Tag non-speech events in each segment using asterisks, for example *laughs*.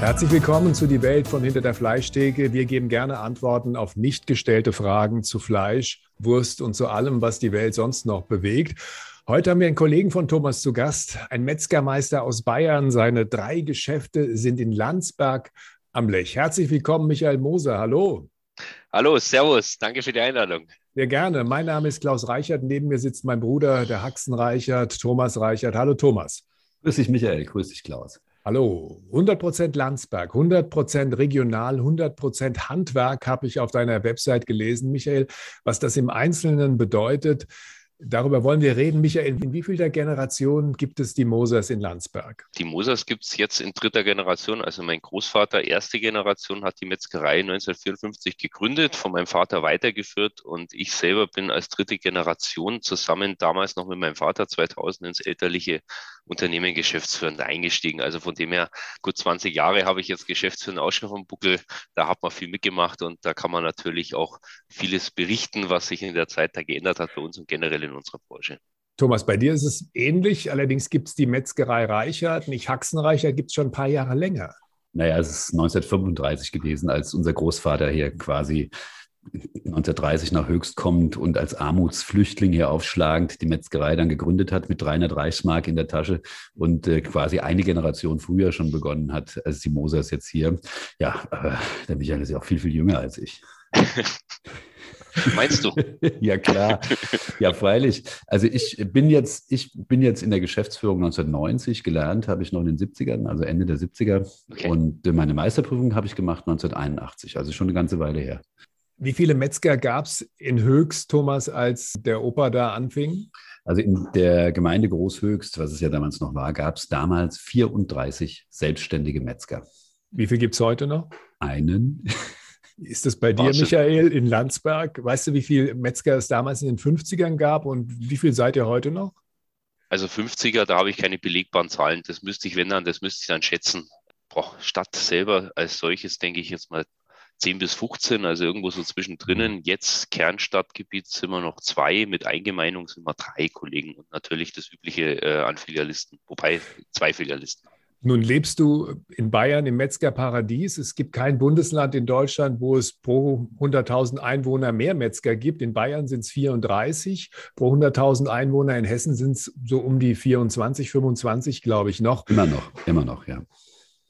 Herzlich willkommen zu Die Welt von Hinter der Fleischtheke. Wir geben gerne Antworten auf nicht gestellte Fragen zu Fleisch, Wurst und zu allem, was die Welt sonst noch bewegt. Heute haben wir einen Kollegen von Thomas zu Gast, ein Metzgermeister aus Bayern. Seine drei Geschäfte sind in Landsberg am Lech. Herzlich willkommen, Michael Moser. Hallo. Hallo, Servus. Danke für die Einladung. Sehr gerne. Mein Name ist Klaus Reichert. Neben mir sitzt mein Bruder, der Haxen Reichert, Thomas Reichert. Hallo, Thomas. Grüß dich, Michael. Grüß dich, Klaus. Hallo, 100% Landsberg, 100% regional, 100% Handwerk habe ich auf deiner Website gelesen, Michael. Was das im Einzelnen bedeutet, Darüber wollen wir reden. Michael, in wie vielter Generation gibt es die Mosers in Landsberg? Die Mosers gibt es jetzt in dritter Generation. Also mein Großvater, erste Generation, hat die Metzgerei 1954 gegründet, von meinem Vater weitergeführt und ich selber bin als dritte Generation zusammen damals noch mit meinem Vater 2000 ins elterliche Unternehmen geschäftsführend eingestiegen. Also von dem her, gut 20 Jahre habe ich jetzt geschäftsführend auch schon vom Buckel. Da hat man viel mitgemacht und da kann man natürlich auch vieles berichten, was sich in der Zeit da geändert hat bei uns und generell in unserer Branche. Thomas, bei dir ist es ähnlich. Allerdings gibt es die Metzgerei Reichert, nicht Haxenreicher, gibt es schon ein paar Jahre länger. Naja, es ist 1935 gewesen, als unser Großvater hier quasi 1930 nach Höchst kommt und als Armutsflüchtling hier aufschlagend die Metzgerei dann gegründet hat mit 300 Reichsmark in der Tasche und äh, quasi eine Generation früher schon begonnen hat als die Mosers jetzt hier. Ja, aber der Michael ist ja auch viel, viel jünger als ich. *laughs* Meinst du? *laughs* ja, klar. Ja, freilich. Also ich bin jetzt, ich bin jetzt in der Geschäftsführung 1990 gelernt, habe ich noch in den 70ern, also Ende der 70er. Okay. Und meine Meisterprüfung habe ich gemacht 1981, also schon eine ganze Weile her. Wie viele Metzger gab es in Höchst, Thomas, als der Opa da anfing? Also in der Gemeinde Großhöchst, was es ja damals noch war, gab es damals 34 selbstständige Metzger. Wie viel gibt es heute noch? Einen. *laughs* Ist das bei dir, Michael, in Landsberg? Weißt du, wie viele Metzger es damals in den 50ern gab und wie viel seid ihr heute noch? Also 50er, da habe ich keine belegbaren Zahlen. Das müsste ich, wenn dann, das müsste ich dann schätzen. Boah, Stadt selber als solches, denke ich jetzt mal 10 bis 15, also irgendwo so zwischendrin. Mhm. Jetzt Kernstadtgebiet sind wir noch zwei, mit Eingemeindung sind wir drei Kollegen und natürlich das übliche äh, an Filialisten, wobei zwei Filialisten. Nun lebst du in Bayern im Metzgerparadies. Es gibt kein Bundesland in Deutschland, wo es pro 100.000 Einwohner mehr Metzger gibt. In Bayern sind es 34. Pro 100.000 Einwohner in Hessen sind es so um die 24, 25, glaube ich, noch. Immer noch, immer noch, ja.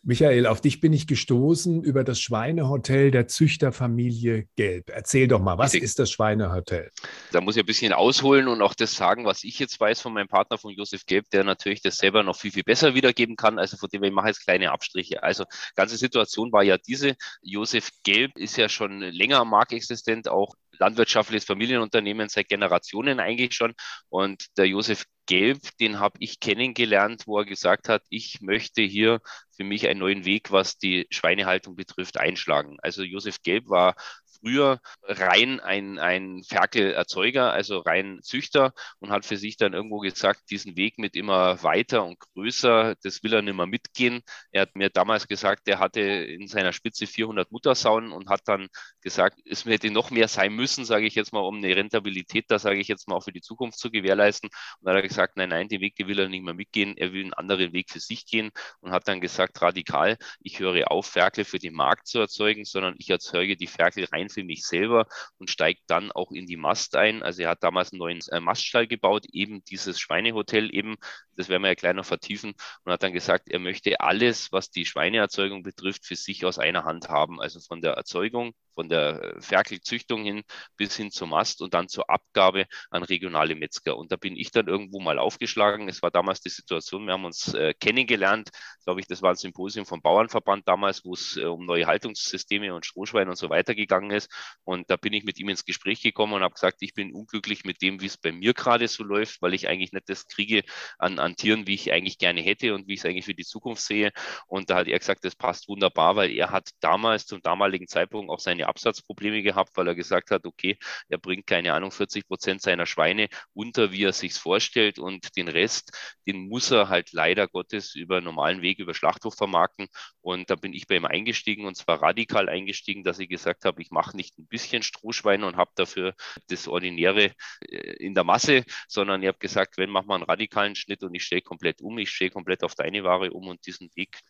Michael, auf dich bin ich gestoßen über das Schweinehotel der Züchterfamilie Gelb. Erzähl doch mal, was ist das Schweinehotel? Da muss ich ein bisschen ausholen und auch das sagen, was ich jetzt weiß von meinem Partner, von Josef Gelb, der natürlich das selber noch viel, viel besser wiedergeben kann. Also von dem ich mache jetzt kleine Abstriche. Also ganze Situation war ja diese. Josef Gelb ist ja schon länger am Markt existent, auch landwirtschaftliches Familienunternehmen seit Generationen eigentlich schon. Und der Josef Gelb, den habe ich kennengelernt, wo er gesagt hat, ich möchte hier für mich einen neuen Weg, was die Schweinehaltung betrifft, einschlagen. Also Josef Gelb war früher rein ein, ein Ferkelerzeuger, also rein Züchter und hat für sich dann irgendwo gesagt, diesen Weg mit immer weiter und größer, das will er nicht mehr mitgehen. Er hat mir damals gesagt, er hatte in seiner Spitze 400 Muttersauen und hat dann gesagt, es hätte noch mehr sein müssen, sage ich jetzt mal, um eine Rentabilität da, sage ich jetzt mal, auch für die Zukunft zu gewährleisten. Und dann hat er gesagt, nein, nein, den Weg, den will er nicht mehr mitgehen. Er will einen anderen Weg für sich gehen und hat dann gesagt, radikal, ich höre auf, Ferkel für den Markt zu erzeugen, sondern ich erzeuge die Ferkel rein für mich selber und steigt dann auch in die Mast ein. Also er hat damals einen neuen äh, Maststall gebaut, eben dieses Schweinehotel eben, das werden wir ja gleich noch vertiefen und hat dann gesagt, er möchte alles, was die Schweineerzeugung betrifft, für sich aus einer Hand haben. Also von der Erzeugung von der äh, Ferkelzüchtung hin bis hin zum Mast und dann zur Abgabe an regionale Metzger. Und da bin ich dann irgendwo mal aufgeschlagen. Es war damals die Situation, wir haben uns äh, kennengelernt, glaube ich, das war ein Symposium vom Bauernverband damals, wo es äh, um neue Haltungssysteme und Strohschweine und so weiter gegangen ist. Und da bin ich mit ihm ins Gespräch gekommen und habe gesagt, ich bin unglücklich mit dem, wie es bei mir gerade so läuft, weil ich eigentlich nicht das kriege an, an Tieren, wie ich eigentlich gerne hätte und wie ich es eigentlich für die Zukunft sehe. Und da hat er gesagt, das passt wunderbar, weil er hat damals zum damaligen Zeitpunkt auch seine kleine Absatzprobleme gehabt, weil er gesagt hat, okay, er bringt keine Ahnung 40 Prozent seiner Schweine unter, wie er sich vorstellt. Und den Rest, den muss er halt leider Gottes über normalen Weg über Schlachthof vermarkten. Und da bin ich bei ihm eingestiegen und zwar radikal eingestiegen, dass ich gesagt habe, ich mache nicht ein bisschen Strohschweine und habe dafür das Ordinäre äh, in der Masse, sondern ich habe gesagt, wenn machen wir einen radikalen Schnitt und ich stelle komplett um, ich stelle komplett auf deine Ware um und diesen Weg,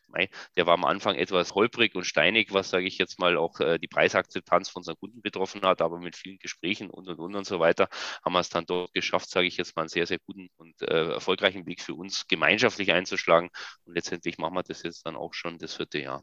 der war am Anfang etwas holprig und steinig, was sage ich jetzt mal auch äh, die Preisakzeptanz von unseren Kunden betroffen hat, aber mit vielen Gesprächen und und und und so weiter haben wir es dann dort geschafft, sage ich jetzt mal, einen sehr, sehr guten und äh, erfolgreichen Weg für uns gemeinschaftlich einzuschlagen und letztendlich machen wir das jetzt dann auch schon das vierte Jahr.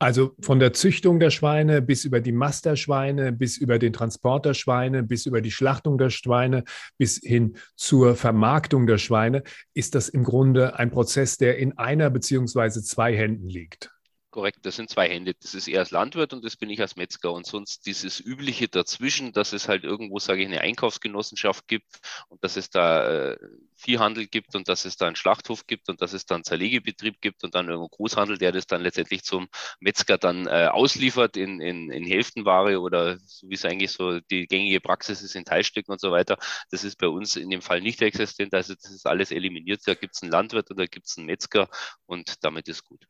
Also von der Züchtung der Schweine bis über die Mast der Schweine, bis über den Transport der Schweine, bis über die Schlachtung der Schweine, bis hin zur Vermarktung der Schweine, ist das im Grunde ein Prozess, der in einer beziehungsweise zwei Händen liegt. Korrekt, das sind zwei Hände. Das ist er als Landwirt und das bin ich als Metzger. Und sonst dieses Übliche dazwischen, dass es halt irgendwo, sage ich, eine Einkaufsgenossenschaft gibt und dass es da äh, Viehhandel gibt und dass es da einen Schlachthof gibt und dass es dann Zerlegebetrieb gibt und dann irgendwo Großhandel, der das dann letztendlich zum Metzger dann äh, ausliefert in, in, in Hälftenware oder so wie es eigentlich so die gängige Praxis ist in Teilstücken und so weiter. Das ist bei uns in dem Fall nicht existent. Also das ist alles eliminiert. Da gibt es einen Landwirt oder gibt es einen Metzger und damit ist gut.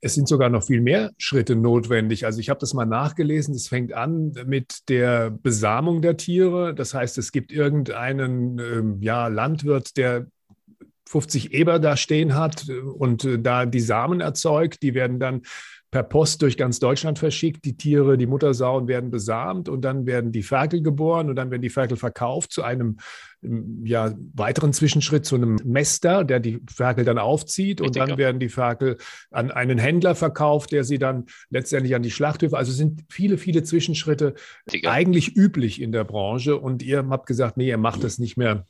Es sind sogar noch viel mehr Schritte notwendig. Also ich habe das mal nachgelesen. Es fängt an mit der Besamung der Tiere. Das heißt, es gibt irgendeinen ähm, ja, Landwirt, der 50 Eber da stehen hat und äh, da die Samen erzeugt. Die werden dann per Post durch ganz Deutschland verschickt. Die Tiere, die Muttersauen werden besamt und dann werden die Ferkel geboren und dann werden die Ferkel verkauft zu einem ja, weiteren Zwischenschritt, zu einem Mester, der die Ferkel dann aufzieht und dann werden die Ferkel an einen Händler verkauft, der sie dann letztendlich an die Schlachthöfe. Also sind viele, viele Zwischenschritte Richtig, eigentlich üblich in der Branche und ihr habt gesagt, nee, ihr macht das nicht mehr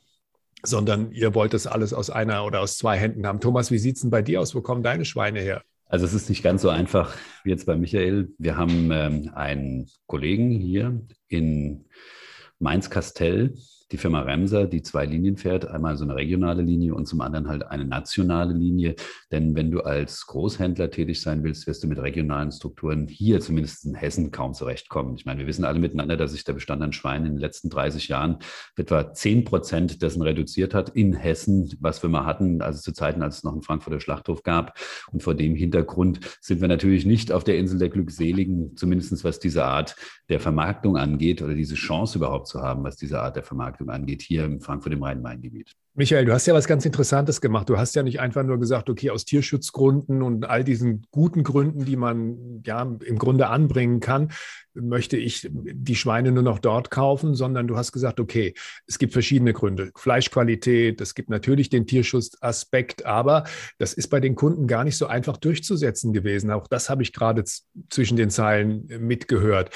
sondern ihr wollt das alles aus einer oder aus zwei Händen haben. Thomas, wie sieht es denn bei dir aus? Wo kommen deine Schweine her? Also es ist nicht ganz so einfach wie jetzt bei Michael. Wir haben ähm, einen Kollegen hier in Mainz-Kastell, die Firma Remser, die zwei Linien fährt, einmal so eine regionale Linie und zum anderen halt eine nationale Linie. Denn wenn du als Großhändler tätig sein willst, wirst du mit regionalen Strukturen hier zumindest in Hessen kaum zurechtkommen. Ich meine, wir wissen alle miteinander, dass sich der Bestand an Schweinen in den letzten 30 Jahren etwa 10 Prozent dessen reduziert hat in Hessen, was wir mal hatten, also zu Zeiten, als es noch einen Frankfurter Schlachthof gab. Und vor dem Hintergrund sind wir natürlich nicht auf der Insel der Glückseligen, zumindest was diese Art der Vermarktung angeht oder diese Chance überhaupt zu haben, was diese Art der Vermarktung Marktung angeht, hier in Frankfurt im Rhein-Main-Gebiet. Michael, du hast ja was ganz Interessantes gemacht. Du hast ja nicht einfach nur gesagt, okay, aus Tierschutzgründen und all diesen guten Gründen, die man ja im Grunde anbringen kann, möchte ich die Schweine nur noch dort kaufen, sondern du hast gesagt, okay, es gibt verschiedene Gründe. Fleischqualität, es gibt natürlich den Tierschutzaspekt, aber das ist bei den Kunden gar nicht so einfach durchzusetzen gewesen. Auch das habe ich gerade zwischen den Zeilen mitgehört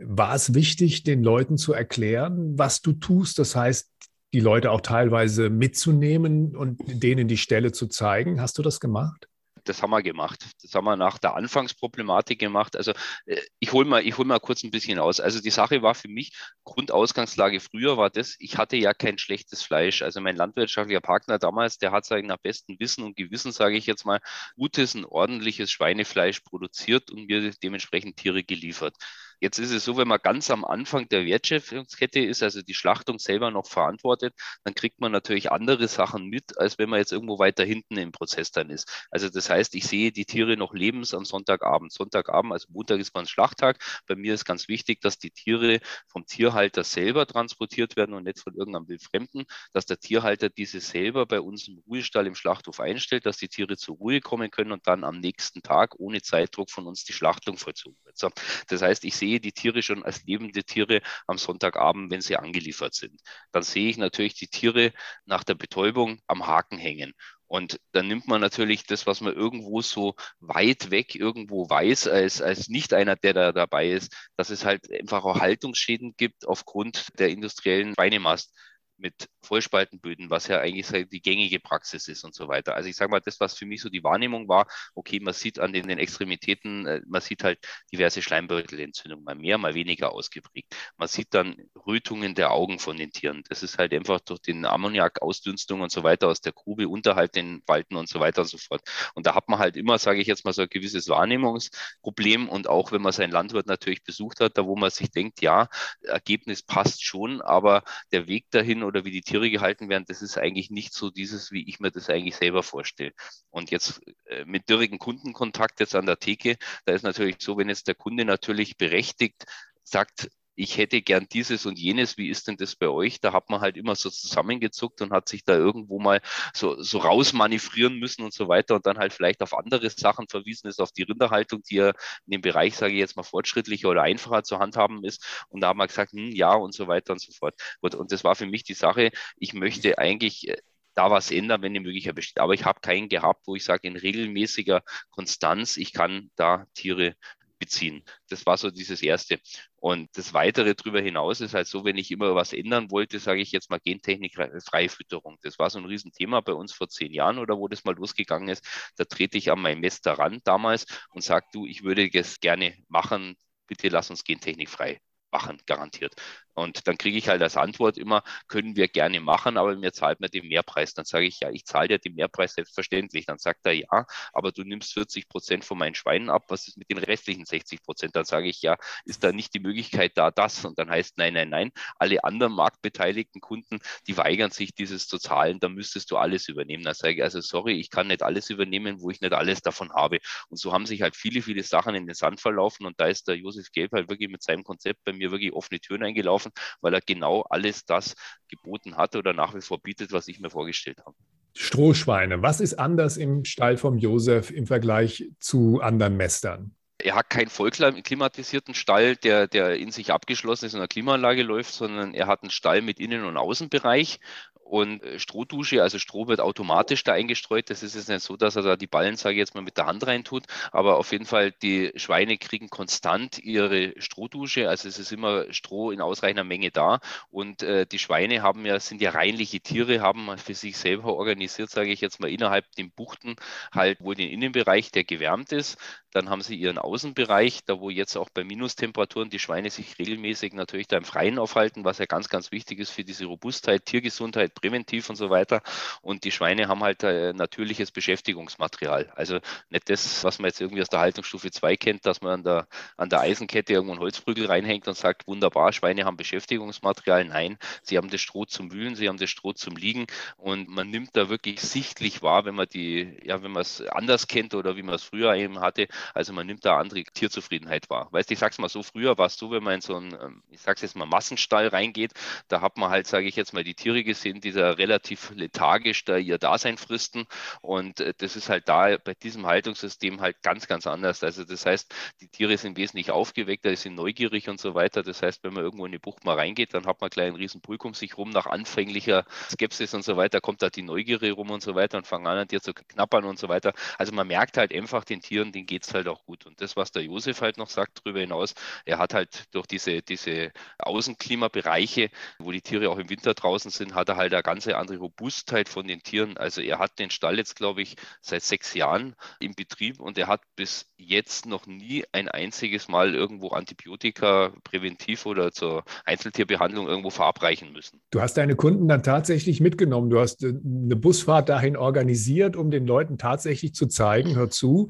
war es wichtig, den Leuten zu erklären, was du tust? Das heißt, die Leute auch teilweise mitzunehmen und denen die Stelle zu zeigen. Hast du das gemacht? das haben wir gemacht. Das haben wir nach der Anfangsproblematik gemacht. Also äh, ich hole mal, hol mal kurz ein bisschen aus. Also die Sache war für mich, Grundausgangslage früher war das, ich hatte ja kein schlechtes Fleisch. Also mein landwirtschaftlicher Partner damals, der hat sagen, nach bestem Wissen und Gewissen, sage ich jetzt mal, gutes und ordentliches Schweinefleisch produziert und mir dementsprechend Tiere geliefert. Jetzt ist es so, wenn man ganz am Anfang der Wertschöpfungskette ist, also die Schlachtung selber noch verantwortet, dann kriegt man natürlich andere Sachen mit, als wenn man jetzt irgendwo weiter hinten im Prozess dann ist. Also das heißt, ich sehe die Tiere noch lebens am Sonntagabend. Sonntagabend, also Montag ist mein Schlachttag. Bei mir ist ganz wichtig, dass die Tiere vom Tierhalter selber transportiert werden und nicht von irgendeinem Wildfremden, dass der Tierhalter diese selber bei uns im Ruhestall im Schlachthof einstellt, dass die Tiere zur Ruhe kommen können und dann am nächsten Tag ohne Zeitdruck von uns die Schlachtung vollzogen wird. So, das heißt, ich sehe sehe die Tiere schon als lebende Tiere am Sonntagabend, wenn sie angeliefert sind. Dann sehe ich natürlich die Tiere nach der Betäubung am Haken hängen. Und dann nimmt man natürlich das, was man irgendwo so weit weg irgendwo weiß, als, als nicht einer, der da dabei ist, dass es halt einfach auch Haltungsschäden gibt aufgrund der industriellen Schweinemast. Mit Vollspaltenböden, was ja eigentlich die gängige Praxis ist und so weiter. Also ich sage mal, das, was für mich so die Wahrnehmung war, okay, man sieht an den, den Extremitäten, äh, man sieht halt diverse Schleimbeutelentzündungen, mal mehr, mal weniger ausgeprägt. Man sieht dann Rötungen der Augen von den Tieren. Das ist halt einfach durch den Ammoniakausdünstung und so weiter aus der Grube unterhalb den Falten und so weiter und so fort. Und da hat man halt immer, sage ich jetzt mal, so ein gewisses Wahrnehmungsproblem. Und auch wenn man seinen Landwirt natürlich besucht hat, da wo man sich denkt, ja, Ergebnis passt schon, aber der Weg dahin oder wie die Tiere gehalten werden, das ist eigentlich nicht so dieses, wie ich mir das eigentlich selber vorstelle. Und jetzt äh, mit dürrigen Kundenkontakt jetzt an der Theke, da ist natürlich so, wenn jetzt der Kunde natürlich berechtigt sagt, ich hätte gern dieses und jenes, wie ist denn das bei euch? Da hat man halt immer so zusammengezuckt und hat sich da irgendwo mal so, so rausmanövrieren müssen und so weiter und dann halt vielleicht auf andere Sachen verwiesen ist, auf die Rinderhaltung, die ja in dem Bereich, sage ich jetzt mal, fortschrittlicher oder einfacher zu handhaben ist. Und da haben wir gesagt, hm, ja und so weiter und so fort. Und, und das war für mich die Sache, ich möchte eigentlich äh, da was ändern, wenn die Möglichkeit besteht. Aber ich habe keinen gehabt, wo ich sage, in regelmäßiger Konstanz, ich kann da Tiere beziehen. Das war so dieses Erste. Und das Weitere darüber hinaus ist halt so, wenn ich immer was ändern wollte, sage ich jetzt mal gentechnikfreie Fütterung. Das war so ein Riesenthema bei uns vor zehn Jahren oder wo das mal losgegangen ist. Da trete ich an mein Mester ran damals und sage, du, ich würde das gerne machen, bitte lass uns gentechnikfrei machen, garantiert. Und dann kriege ich halt als Antwort immer, können wir gerne machen, aber mir zahlt man den Mehrpreis. Dann sage ich, ja, ich zahle dir den Mehrpreis selbstverständlich. Dann sagt er, ja, aber du nimmst 40 Prozent von meinen Schweinen ab. Was ist mit den restlichen 60 Prozent? Dann sage ich, ja, ist da nicht die Möglichkeit da, das? Und dann heißt, nein, nein, nein. Alle anderen marktbeteiligten Kunden, die weigern sich, dieses zu zahlen. Da müsstest du alles übernehmen. Dann sage ich, also sorry, ich kann nicht alles übernehmen, wo ich nicht alles davon habe. Und so haben sich halt viele, viele Sachen in den Sand verlaufen. Und da ist der Josef Gelb halt wirklich mit seinem Konzept bei mir wirklich offene Türen eingelaufen gelaufen, weil er genau alles das geboten hat oder nach wie vor bietet, was ich mir vorgestellt habe. Strohschweine. Was ist anders im Stall vom Josef im Vergleich zu anderen Mestern? Er hat keinen vollklimatisierten Stall, der, der in sich abgeschlossen ist und eine Klimaanlage läuft, sondern er hat einen Stall mit Innen- und Außenbereich und äh, Strohdusche, also Stroh wird automatisch da eingestreut. Das ist jetzt nicht so, dass er da die Ballen, sage ich jetzt mal, mit der Hand reintut. Aber auf jeden Fall, die Schweine kriegen konstant ihre Strohdusche. Also es ist immer Stroh in ausreichender Menge da. Und äh, die Schweine haben ja, sind ja reinliche Tiere, haben für sich selber organisiert, sage ich jetzt mal, innerhalb den Buchten halt wohl den Innenbereich, der gewärmt ist. Dann haben sie ihren Außenbereich, da wo jetzt auch bei Minustemperaturen die Schweine sich regelmäßig natürlich da im Freien aufhalten, was ja ganz, ganz wichtig ist für diese Robustheit, Tiergesundheit, präventiv und so weiter. Und die Schweine haben halt äh, natürliches Beschäftigungsmaterial. Also nicht das, was man jetzt irgendwie aus der Haltungsstufe 2 kennt, dass man an der, an der Eisenkette irgendwo einen Holzprügel reinhängt und sagt, wunderbar, Schweine haben Beschäftigungsmaterial. Nein, sie haben das Stroh zum Wühlen, sie haben das Stroh zum Liegen und man nimmt da wirklich sichtlich wahr, wenn man die, ja, wenn man es anders kennt oder wie man es früher eben hatte. Also man nimmt da andere Tierzufriedenheit wahr. Weißt du, ich sag's mal so, früher war es so, wenn man in so einen, ähm, ich sag's jetzt mal, Massenstall reingeht, da hat man halt, sage ich jetzt mal, die Tiere gesehen, die dieser relativ lethargisch da ihr Dasein fristen. Und äh, das ist halt da bei diesem Haltungssystem halt ganz, ganz anders. Also das heißt, die Tiere sind wesentlich aufgeweckter, sind neugierig und so weiter. Das heißt, wenn man irgendwo in die Bucht mal reingeht, dann hat man gleich einen riesen Pulk um sich rum. Nach anfänglicher Skepsis und so weiter kommt da die Neugierde rum und so weiter und fangen an, an dir zu knappern und so weiter. Also man merkt halt einfach den Tieren, denen geht es halt auch gut. Und das, was der Josef halt noch sagt darüber hinaus, er hat halt durch diese, diese Außenklimabereiche, wo die Tiere auch im Winter draußen sind, hat er halt eine ganz andere Robustheit von den Tieren. Also er hat den Stall jetzt, glaube ich, seit sechs Jahren im Betrieb und er hat bis jetzt noch nie ein einziges Mal irgendwo Antibiotika präventiv oder zur Einzeltierbehandlung irgendwo verabreichen müssen. Du hast deine Kunden dann tatsächlich mitgenommen. Du hast äh, eine Busfahrt dahin organisiert, um den Leuten tatsächlich zu zeigen, hör zu,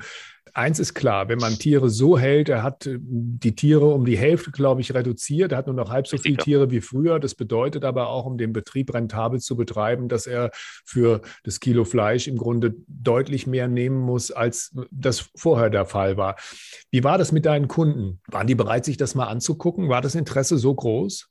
eins ist klar, wenn man Tiere so hält, er hat äh, die Tiere um die Hälfte, glaube ich, reduziert. Er hat nur noch halb so viele Tiere wie früher. Das bedeutet aber auch, um den Betrieb rentabel zu betreiben, dass er für das Kilo Fleisch im Grunde deutlich mehr nehmen muss, als das vorher der Fall war. Wie war das mit deinen Kunden? Waren die bereit, sich das mal anzugucken? War das Interesse so groß?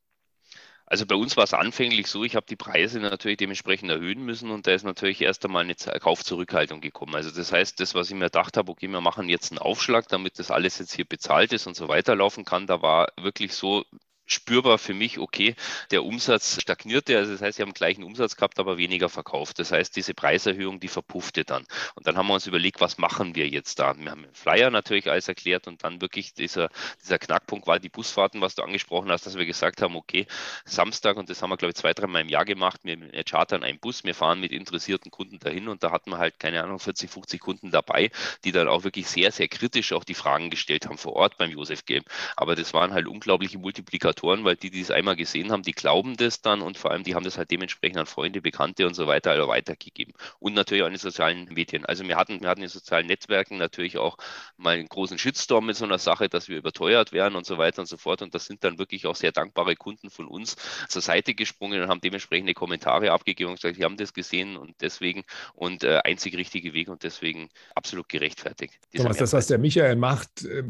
Also bei uns war es anfänglich so, ich habe die Preise natürlich dementsprechend erhöhen müssen und da ist natürlich erst einmal eine Kaufzurückhaltung gekommen. Also das heißt, das, was ich mir gedacht habe, okay, wir machen jetzt einen Aufschlag, damit das alles jetzt hier bezahlt ist und so weiterlaufen kann, da war wirklich so, spürbar für mich, okay, der Umsatz stagnierte, also das heißt, sie haben gleichen Umsatz gehabt, aber weniger verkauft. Das heißt, diese Preiserhöhung, die verpuffte dann. Und dann haben wir uns überlegt, was machen wir jetzt da? Wir haben den Flyer natürlich alles erklärt und dann wirklich dieser, dieser Knackpunkt war die Busfahrten, was du angesprochen hast, dass wir gesagt haben, okay, Samstag, und das haben wir, glaube ich, zwei, dreimal im Jahr gemacht, wir, chartern einen Bus, wir fahren mit interessierten Kunden dahin und da hatten wir halt, keine Ahnung, 40, 50 Kunden dabei, die dann auch wirklich sehr, sehr kritisch auch die Fragen gestellt haben vor Ort beim Josef Game. Aber das waren halt unglaubliche Multiplikatoren, weil die, die es einmal gesehen haben, die glauben das dann und vor allem die haben das halt dementsprechend an Freunde, Bekannte und so weiter also weitergegeben. Und natürlich auch in den sozialen Medien. Also wir hatten, wir hatten in sozialen Netzwerken natürlich auch mal einen großen Shitstorm mit so einer Sache, dass wir überteuert werden und so weiter und so fort. Und das sind dann wirklich auch sehr dankbare Kunden von uns zur Seite gesprungen und haben dementsprechende Kommentare abgegeben und gesagt, sie haben das gesehen und deswegen und äh, einzig richtige Weg und deswegen absolut gerechtfertigt. Thomas, das, was der Michael macht äh,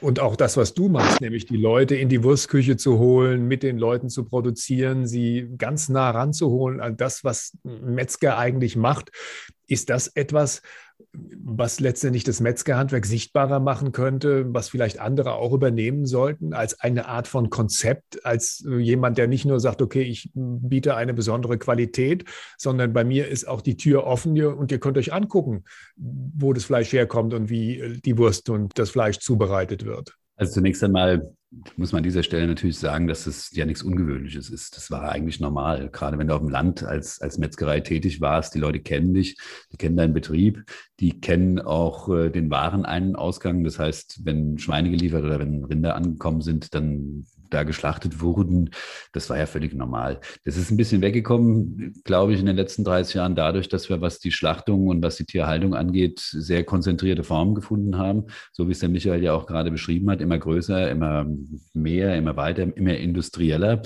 und auch das, was du machst, nämlich die Leute in die Wurstküche zu holen, mit den Leuten zu produzieren, sie ganz nah ranzuholen an das, was Metzger eigentlich macht, ist das etwas, was letztendlich das Metzgerhandwerk sichtbarer machen könnte, was vielleicht andere auch übernehmen sollten, als eine Art von Konzept, als jemand, der nicht nur sagt, okay, ich biete eine besondere Qualität, sondern bei mir ist auch die Tür offen und ihr könnt euch angucken, wo das Fleisch herkommt und wie die Wurst und das Fleisch zubereitet wird. Also zunächst einmal muss man an dieser Stelle natürlich sagen, dass es ja nichts Ungewöhnliches ist. Das war eigentlich normal. Gerade wenn du auf dem Land als, als Metzgerei tätig warst, die Leute kennen dich, die kennen deinen Betrieb, die kennen auch äh, den Warenausgang. Das heißt, wenn Schweine geliefert oder wenn Rinder angekommen sind, dann da geschlachtet wurden. Das war ja völlig normal. Das ist ein bisschen weggekommen, glaube ich, in den letzten 30 Jahren dadurch, dass wir, was die Schlachtung und was die Tierhaltung angeht, sehr konzentrierte Formen gefunden haben. So wie es der Michael ja auch gerade beschrieben hat, immer größer, immer mehr, immer weiter, immer industrieller.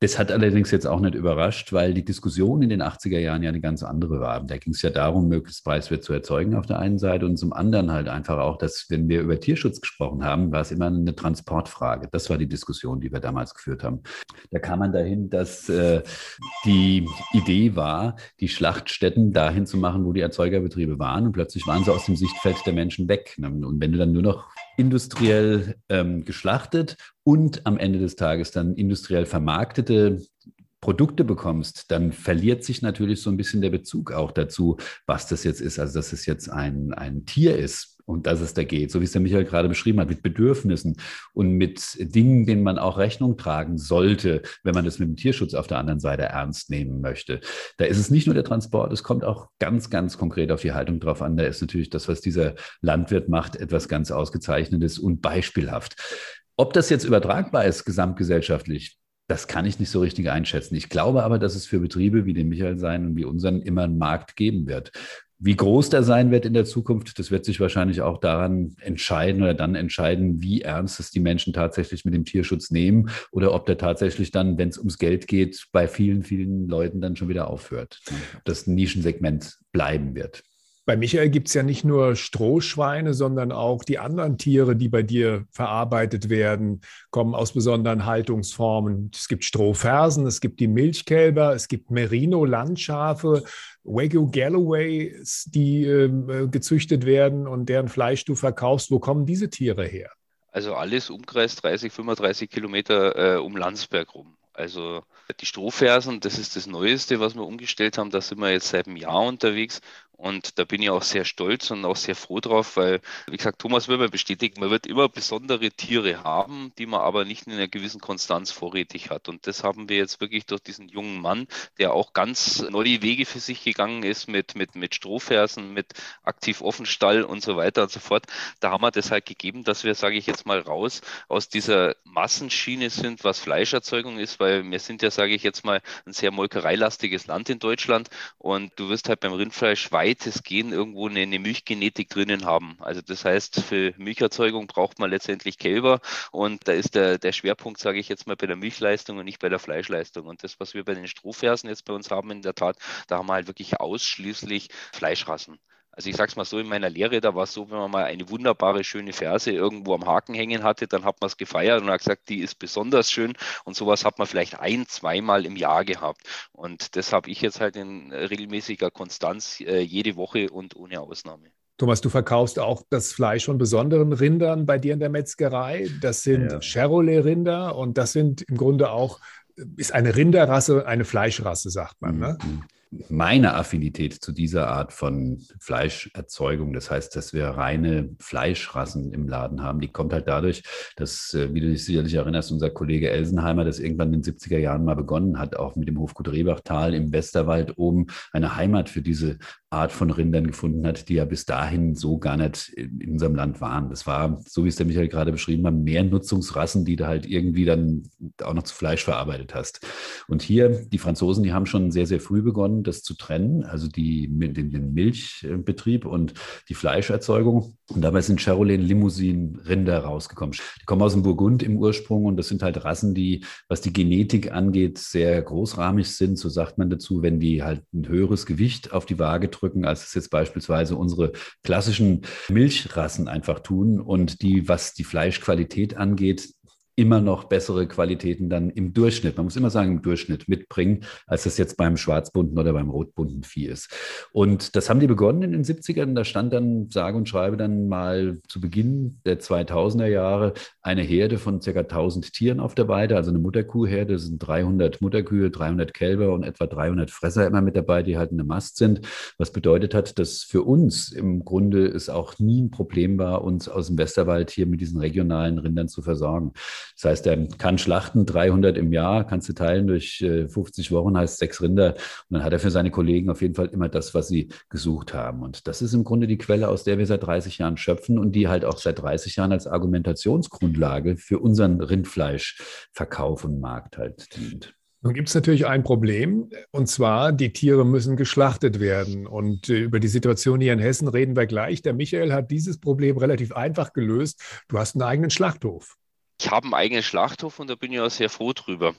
Das hat allerdings jetzt auch nicht überrascht, weil die Diskussion in den 80er Jahren ja eine ganz andere war. Da ging es ja darum, möglichst preiswert zu erzeugen auf der einen Seite und zum anderen halt einfach auch, dass wenn wir über Tierschutz gesprochen haben, war es immer eine Transportfrage. Das war die Diskussion, die wir damals geführt haben. Da kam man dahin, dass äh, die Idee war, die Schlachtstätten dahin zu machen, wo die Erzeugerbetriebe waren und plötzlich waren sie aus dem Sichtfeld der Menschen weg. Und wenn du dann nur noch industriell ähm, geschlachtet und am Ende des Tages dann industriell vermarktete Produkte bekommst, dann verliert sich natürlich so ein bisschen der Bezug auch dazu, was das jetzt ist. Also, dass es jetzt ein, ein Tier ist, und dass es da geht, so wie es der Michael gerade beschrieben hat, mit Bedürfnissen und mit Dingen, denen man auch Rechnung tragen sollte, wenn man das mit dem Tierschutz auf der anderen Seite ernst nehmen möchte. Da ist es nicht nur der Transport, es kommt auch ganz, ganz konkret auf die Haltung drauf an. Da ist natürlich das, was dieser Landwirt macht, etwas ganz Ausgezeichnetes und beispielhaft. Ob das jetzt übertragbar ist, gesamtgesellschaftlich, das kann ich nicht so richtig einschätzen. Ich glaube aber, dass es für Betriebe wie den Michael sein und wie unseren immer einen Markt geben wird. Wie groß der sein wird in der Zukunft, das wird sich wahrscheinlich auch daran entscheiden oder dann entscheiden, wie ernst es die Menschen tatsächlich mit dem Tierschutz nehmen oder ob der tatsächlich dann, wenn es ums Geld geht, bei vielen, vielen Leuten dann schon wieder aufhört. Ob das Nischensegment bleiben wird. Bei Michael gibt es ja nicht nur Strohschweine, sondern auch die anderen Tiere, die bei dir verarbeitet werden, kommen aus besonderen Haltungsformen. Es gibt Strohfersen, es gibt die Milchkälber, es gibt Merino-Landschafe, Wagyu Galloways, die äh, gezüchtet werden und deren Fleisch du verkaufst. Wo kommen diese Tiere her? Also alles Umkreis 30, 35 Kilometer äh, um Landsberg rum. Also die Strohfersen, das ist das Neueste, was wir umgestellt haben. Da sind wir jetzt seit einem Jahr unterwegs. Und da bin ich auch sehr stolz und auch sehr froh drauf, weil, wie gesagt, Thomas will mir bestätigen, man wird immer besondere Tiere haben, die man aber nicht in einer gewissen Konstanz vorrätig hat. Und das haben wir jetzt wirklich durch diesen jungen Mann, der auch ganz neue Wege für sich gegangen ist mit, mit, mit Strohfersen, mit aktiv Offenstall und so weiter und so fort. Da haben wir das halt gegeben, dass wir, sage ich jetzt mal, raus aus dieser Massenschiene sind, was Fleischerzeugung ist, weil wir sind ja, sage ich jetzt mal, ein sehr molkereilastiges Land in Deutschland und du wirst halt beim Rindfleisch weit weitestgehend irgendwo eine, eine Milchgenetik drinnen haben. Also das heißt, für Milcherzeugung braucht man letztendlich Kälber und da ist der, der Schwerpunkt, sage ich jetzt mal, bei der Milchleistung und nicht bei der Fleischleistung. Und das, was wir bei den Strohfersen jetzt bei uns haben, in der Tat, da haben wir halt wirklich ausschließlich Fleischrassen. Also ich sage es mal so, in meiner Lehre, da war es so, wenn man mal eine wunderbare, schöne Ferse irgendwo am Haken hängen hatte, dann hat man es gefeiert und hat gesagt, die ist besonders schön und sowas hat man vielleicht ein, zweimal im Jahr gehabt. Und das habe ich jetzt halt in regelmäßiger Konstanz äh, jede Woche und ohne Ausnahme. Thomas, du verkaufst auch das Fleisch von besonderen Rindern bei dir in der Metzgerei. Das sind ja. Chevrolet-Rinder und das sind im Grunde auch, ist eine Rinderrasse, eine Fleischrasse, sagt man. Ne? Mhm meine Affinität zu dieser Art von Fleischerzeugung, das heißt, dass wir reine Fleischrassen im Laden haben, die kommt halt dadurch, dass, äh, wie du dich sicherlich erinnerst, unser Kollege Elsenheimer das irgendwann in den 70er Jahren mal begonnen hat, auch mit dem Hofgut Rehbachtal im Westerwald oben eine Heimat für diese Art von Rindern gefunden hat, die ja bis dahin so gar nicht in unserem Land waren. Das war, so wie es der Michael gerade beschrieben hat, mehr Nutzungsrassen, die du halt irgendwie dann auch noch zu Fleisch verarbeitet hast. Und hier, die Franzosen, die haben schon sehr, sehr früh begonnen, das zu trennen, also die, den, den Milchbetrieb und die Fleischerzeugung. Und dabei sind Charolais Limousinen Rinder rausgekommen. Die kommen aus dem Burgund im Ursprung und das sind halt Rassen, die, was die Genetik angeht, sehr großrahmig sind. So sagt man dazu, wenn die halt ein höheres Gewicht auf die Waage drücken, als es jetzt beispielsweise unsere klassischen Milchrassen einfach tun und die, was die Fleischqualität angeht, immer noch bessere Qualitäten dann im Durchschnitt, man muss immer sagen im Durchschnitt mitbringen, als das jetzt beim schwarzbunten oder beim rotbunten Vieh ist. Und das haben die begonnen in den 70ern. Da stand dann, sage und schreibe dann mal zu Beginn der 2000er Jahre eine Herde von ca. 1000 Tieren auf der Weide, also eine Mutterkuhherde. Das sind 300 Mutterkühe, 300 Kälber und etwa 300 Fresser immer mit dabei, die halt in der Mast sind. Was bedeutet hat, dass für uns im Grunde es auch nie ein Problem war, uns aus dem Westerwald hier mit diesen regionalen Rindern zu versorgen. Das heißt, er kann schlachten 300 im Jahr, kannst du teilen durch 50 äh, Wochen, heißt sechs Rinder. Und dann hat er für seine Kollegen auf jeden Fall immer das, was sie gesucht haben. Und das ist im Grunde die Quelle, aus der wir seit 30 Jahren schöpfen und die halt auch seit 30 Jahren als Argumentationsgrundlage für unseren Rindfleischverkauf und Markt halt dient. Nun gibt es natürlich ein Problem, und zwar, die Tiere müssen geschlachtet werden. Und äh, über die Situation hier in Hessen reden wir gleich. Der Michael hat dieses Problem relativ einfach gelöst. Du hast einen eigenen Schlachthof. Ich habe einen eigenen Schlachthof und da bin ich auch sehr froh drüber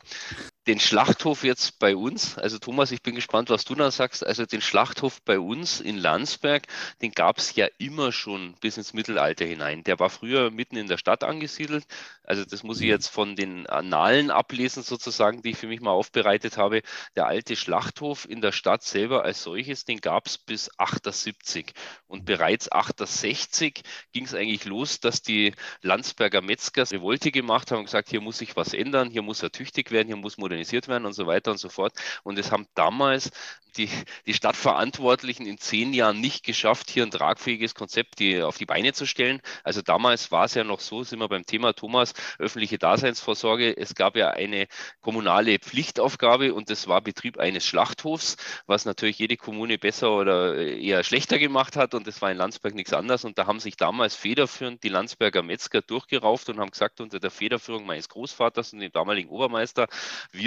den Schlachthof jetzt bei uns, also Thomas, ich bin gespannt, was du da sagst. Also den Schlachthof bei uns in Landsberg, den gab es ja immer schon bis ins Mittelalter hinein. Der war früher mitten in der Stadt angesiedelt. Also das muss ich mhm. jetzt von den Annalen ablesen, sozusagen, die ich für mich mal aufbereitet habe. Der alte Schlachthof in der Stadt selber als solches, den gab es bis 78. Und bereits 68 ging es eigentlich los, dass die Landsberger Metzger Revolte gemacht haben und gesagt, hier muss sich was ändern, hier muss er tüchtig werden, hier muss modernisiert organisiert werden und so weiter und so fort. Und es haben damals die, die Stadtverantwortlichen in zehn Jahren nicht geschafft, hier ein tragfähiges Konzept die, auf die Beine zu stellen. Also damals war es ja noch so, sind wir beim Thema Thomas, öffentliche Daseinsvorsorge. Es gab ja eine kommunale Pflichtaufgabe und das war Betrieb eines Schlachthofs, was natürlich jede Kommune besser oder eher schlechter gemacht hat. Und das war in Landsberg nichts anderes. Und da haben sich damals federführend die Landsberger Metzger durchgerauft und haben gesagt, unter der Federführung meines Großvaters und dem damaligen Obermeister,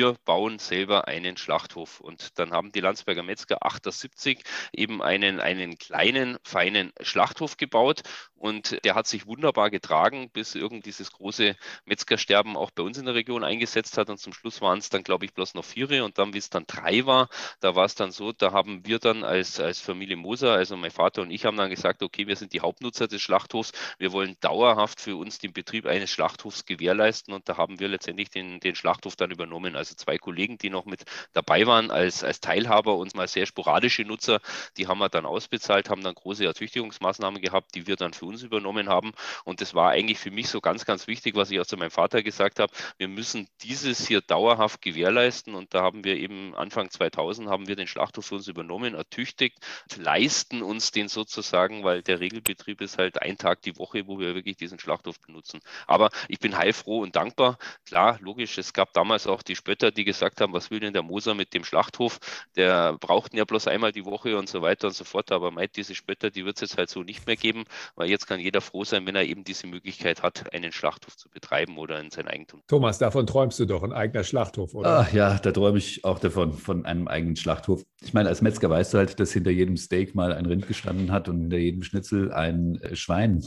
wir bauen selber einen Schlachthof. Und dann haben die Landsberger Metzger 78 eben einen, einen kleinen, feinen Schlachthof gebaut und der hat sich wunderbar getragen, bis irgend dieses große Metzgersterben auch bei uns in der Region eingesetzt hat. Und zum Schluss waren es dann, glaube ich, bloß noch vier. Und dann, wie es dann drei war, da war es dann so, da haben wir dann als, als Familie Moser, also mein Vater und ich, haben dann gesagt, okay, wir sind die Hauptnutzer des Schlachthofs. Wir wollen dauerhaft für uns den Betrieb eines Schlachthofs gewährleisten. Und da haben wir letztendlich den, den Schlachthof dann übernommen. Also zwei Kollegen, die noch mit dabei waren als, als Teilhaber und mal sehr sporadische Nutzer, die haben wir dann ausbezahlt, haben dann große Ertüchtigungsmaßnahmen gehabt, die wir dann für uns übernommen haben. Und das war eigentlich für mich so ganz, ganz wichtig, was ich auch zu meinem Vater gesagt habe. Wir müssen dieses hier dauerhaft gewährleisten. Und da haben wir eben Anfang 2000 haben wir den Schlachthof für uns übernommen, ertüchtigt, leisten uns den sozusagen, weil der Regelbetrieb ist halt ein Tag die Woche, wo wir wirklich diesen Schlachthof benutzen. Aber ich bin heilfroh und dankbar. Klar, logisch, es gab damals auch die Spötter, die gesagt haben, was will denn der Moser mit dem Schlachthof? Der brauchten ja bloß einmal die Woche und so weiter und so fort. Aber meint diese Spötter, die wird es jetzt halt so nicht mehr geben, weil jetzt kann jeder froh sein, wenn er eben diese Möglichkeit hat, einen Schlachthof zu betreiben oder in sein Eigentum. Thomas, davon träumst du doch, ein eigener Schlachthof, oder? Ach ja, da träume ich auch davon, von einem eigenen Schlachthof. Ich meine, als Metzger weißt du halt, dass hinter jedem Steak mal ein Rind gestanden hat und hinter jedem Schnitzel ein äh, Schwein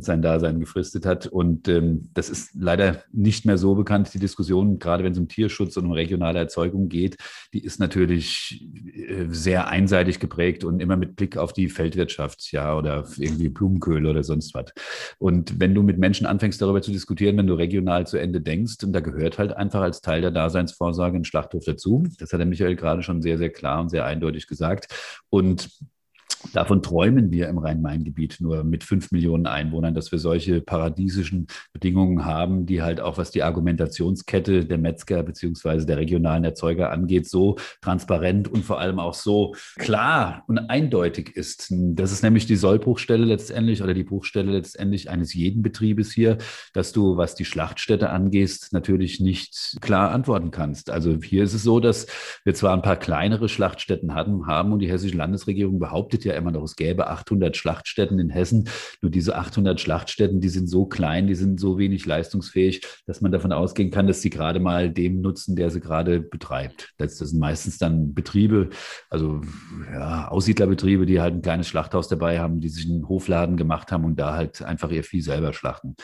sein Dasein gefristet hat. Und ähm, das ist leider nicht mehr so bekannt. Die Diskussion, gerade wenn es um Tierschutz und um regionale Erzeugung geht, die ist natürlich äh, sehr einseitig geprägt und immer mit Blick auf die Feldwirtschaft, ja, oder irgendwie Blumenköhl oder sonst was. Und wenn du mit Menschen anfängst, darüber zu diskutieren, wenn du regional zu Ende denkst, und da gehört halt einfach als Teil der Daseinsvorsorge ein Schlachthof dazu. Das hat der Michael gerade schon sehr, sehr klar und sehr eindeutig gesagt. Und Davon träumen wir im Rhein-Main-Gebiet nur mit fünf Millionen Einwohnern, dass wir solche paradiesischen Bedingungen haben, die halt auch was die Argumentationskette der Metzger beziehungsweise der regionalen Erzeuger angeht, so transparent und vor allem auch so klar und eindeutig ist. Das ist nämlich die Sollbruchstelle letztendlich oder die Bruchstelle letztendlich eines jeden Betriebes hier, dass du, was die Schlachtstätte angehst, natürlich nicht klar antworten kannst. Also hier ist es so, dass wir zwar ein paar kleinere Schlachtstätten hatten, haben und die hessische Landesregierung behauptet ja immer noch, es gäbe 800 Schlachtstätten in Hessen. Nur diese 800 Schlachtstätten, die sind so klein, die sind so wenig leistungsfähig, dass man davon ausgehen kann, dass sie gerade mal dem nutzen, der sie gerade betreibt. Das, das sind meistens dann Betriebe, also ja, Aussiedlerbetriebe, die halt ein kleines Schlachthaus dabei haben, die sich einen Hofladen gemacht haben und da halt einfach ihr Vieh selber schlachten.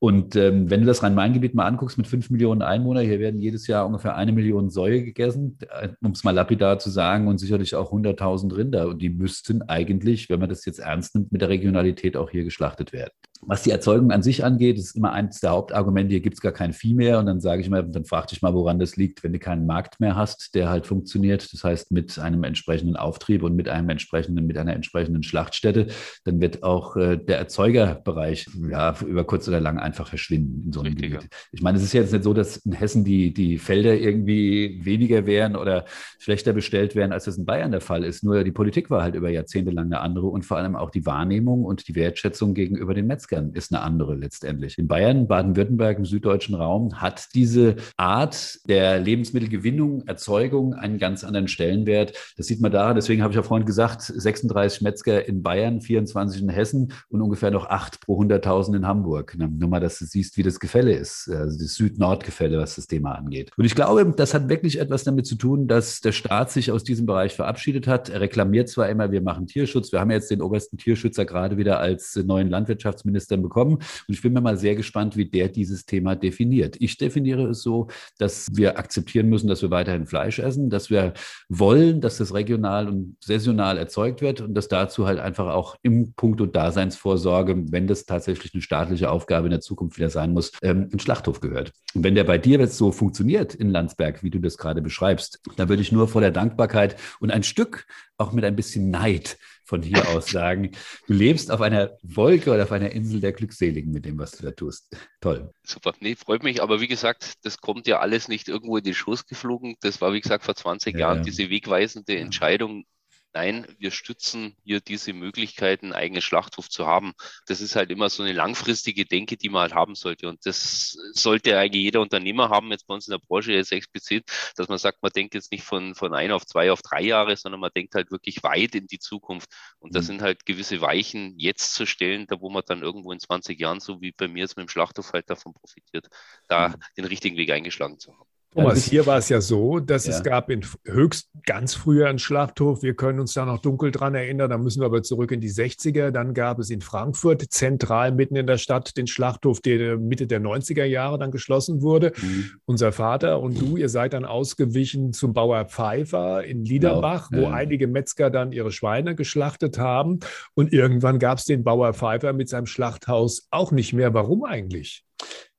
Und ähm, wenn du das Rhein-Main-Gebiet mal anguckst mit fünf Millionen Einwohnern, hier werden jedes Jahr ungefähr eine Million Säue gegessen, äh, um es mal lapidar zu sagen, und sicherlich auch 100.000 Rinder. Und die müssten eigentlich, wenn man das jetzt ernst nimmt, mit der Regionalität auch hier geschlachtet werden. Was die Erzeugung an sich angeht, ist immer eines der Hauptargumente, hier gibt es gar kein Vieh mehr. Und dann sage ich mal, dann frag dich mal, woran das liegt, wenn du keinen Markt mehr hast, der halt funktioniert. Das heißt, mit einem entsprechenden Auftrieb und mit einem entsprechenden, mit einer entsprechenden Schlachtstätte, dann wird auch äh, der Erzeugerbereich ja, über kurz oder lang einfach verschwinden in so einem Gebiet. Ich meine, es ist jetzt nicht so, dass in Hessen die, die Felder irgendwie weniger wären oder schlechter bestellt wären, als das in Bayern der Fall ist. Nur die Politik war halt über Jahrzehnte lang eine andere und vor allem auch die Wahrnehmung und die Wertschätzung gegenüber den Metzgern Metzgern ist eine andere letztendlich. In Bayern, Baden-Württemberg, im süddeutschen Raum hat diese Art der Lebensmittelgewinnung, Erzeugung einen ganz anderen Stellenwert. Das sieht man da. Deswegen habe ich ja vorhin gesagt, 36 Metzger in Bayern, 24 in Hessen und ungefähr noch 8 pro 100.000 in Hamburg. Nur mal, dass du siehst, wie das Gefälle ist, also das Süd-Nord-Gefälle, was das Thema angeht. Und ich glaube, das hat wirklich etwas damit zu tun, dass der Staat sich aus diesem Bereich verabschiedet hat. Er reklamiert zwar immer, wir machen Tierschutz. Wir haben jetzt den obersten Tierschützer gerade wieder als neuen Landwirtschaftsminister Ministern bekommen. Und ich bin mir mal sehr gespannt, wie der dieses Thema definiert. Ich definiere es so, dass wir akzeptieren müssen, dass wir weiterhin Fleisch essen, dass wir wollen, dass das regional und saisonal erzeugt wird und dass dazu halt einfach auch im Punkto Daseinsvorsorge, wenn das tatsächlich eine staatliche Aufgabe in der Zukunft wieder sein muss, ähm, ein Schlachthof gehört. Und wenn der bei dir jetzt so funktioniert in Landsberg, wie du das gerade beschreibst, dann würde ich nur vor der Dankbarkeit und ein Stück auch mit ein bisschen Neid von hier aus sagen, du lebst auf einer Wolke oder auf einer Insel der Glückseligen mit dem, was du da tust. Toll. Super, nee, freut mich. Aber wie gesagt, das kommt ja alles nicht irgendwo in den Schoß geflogen. Das war, wie gesagt, vor 20 ja, Jahren ja. diese wegweisende. Entscheidung, nein, wir stützen hier diese Möglichkeiten, einen eigenen Schlachthof zu haben. Das ist halt immer so eine langfristige Denke, die man halt haben sollte. Und das sollte eigentlich jeder Unternehmer haben, jetzt bei uns in der Branche jetzt explizit, dass man sagt, man denkt jetzt nicht von, von ein auf zwei auf drei Jahre, sondern man denkt halt wirklich weit in die Zukunft. Und da mhm. sind halt gewisse Weichen jetzt zu stellen, da wo man dann irgendwo in 20 Jahren, so wie bei mir jetzt mit dem Schlachthof halt davon profitiert, da mhm. den richtigen Weg eingeschlagen zu haben. Thomas, hier war es ja so, dass ja. es gab in höchst ganz früher einen Schlachthof. Wir können uns da noch dunkel dran erinnern. Da müssen wir aber zurück in die 60er. Dann gab es in Frankfurt zentral mitten in der Stadt den Schlachthof, der Mitte der 90er Jahre dann geschlossen wurde. Mhm. Unser Vater und du, ihr seid dann ausgewichen zum Bauer Pfeiffer in Liederbach, genau. wo ja. einige Metzger dann ihre Schweine geschlachtet haben. Und irgendwann gab es den Bauer Pfeiffer mit seinem Schlachthaus auch nicht mehr. Warum eigentlich?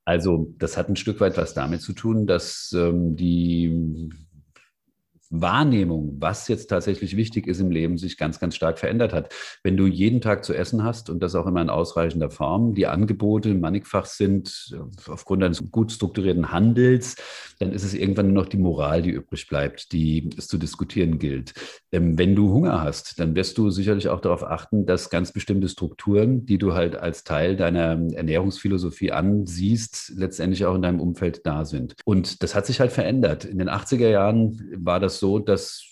Also das hat ein Stück weit was damit zu tun, dass ähm, die Wahrnehmung, was jetzt tatsächlich wichtig ist im Leben, sich ganz, ganz stark verändert hat. Wenn du jeden Tag zu essen hast und das auch immer in ausreichender Form, die Angebote mannigfach sind äh, aufgrund eines gut strukturierten Handels, dann ist es irgendwann nur noch die Moral, die übrig bleibt, die es zu diskutieren gilt. Ähm, wenn du Hunger hast, dann wirst du sicherlich auch darauf achten, dass ganz bestimmte Strukturen, die du halt als Teil deiner Ernährungsphilosophie ansiehst, letztendlich auch in deinem Umfeld da sind. Und das hat sich halt verändert. In den 80er Jahren war das so, dass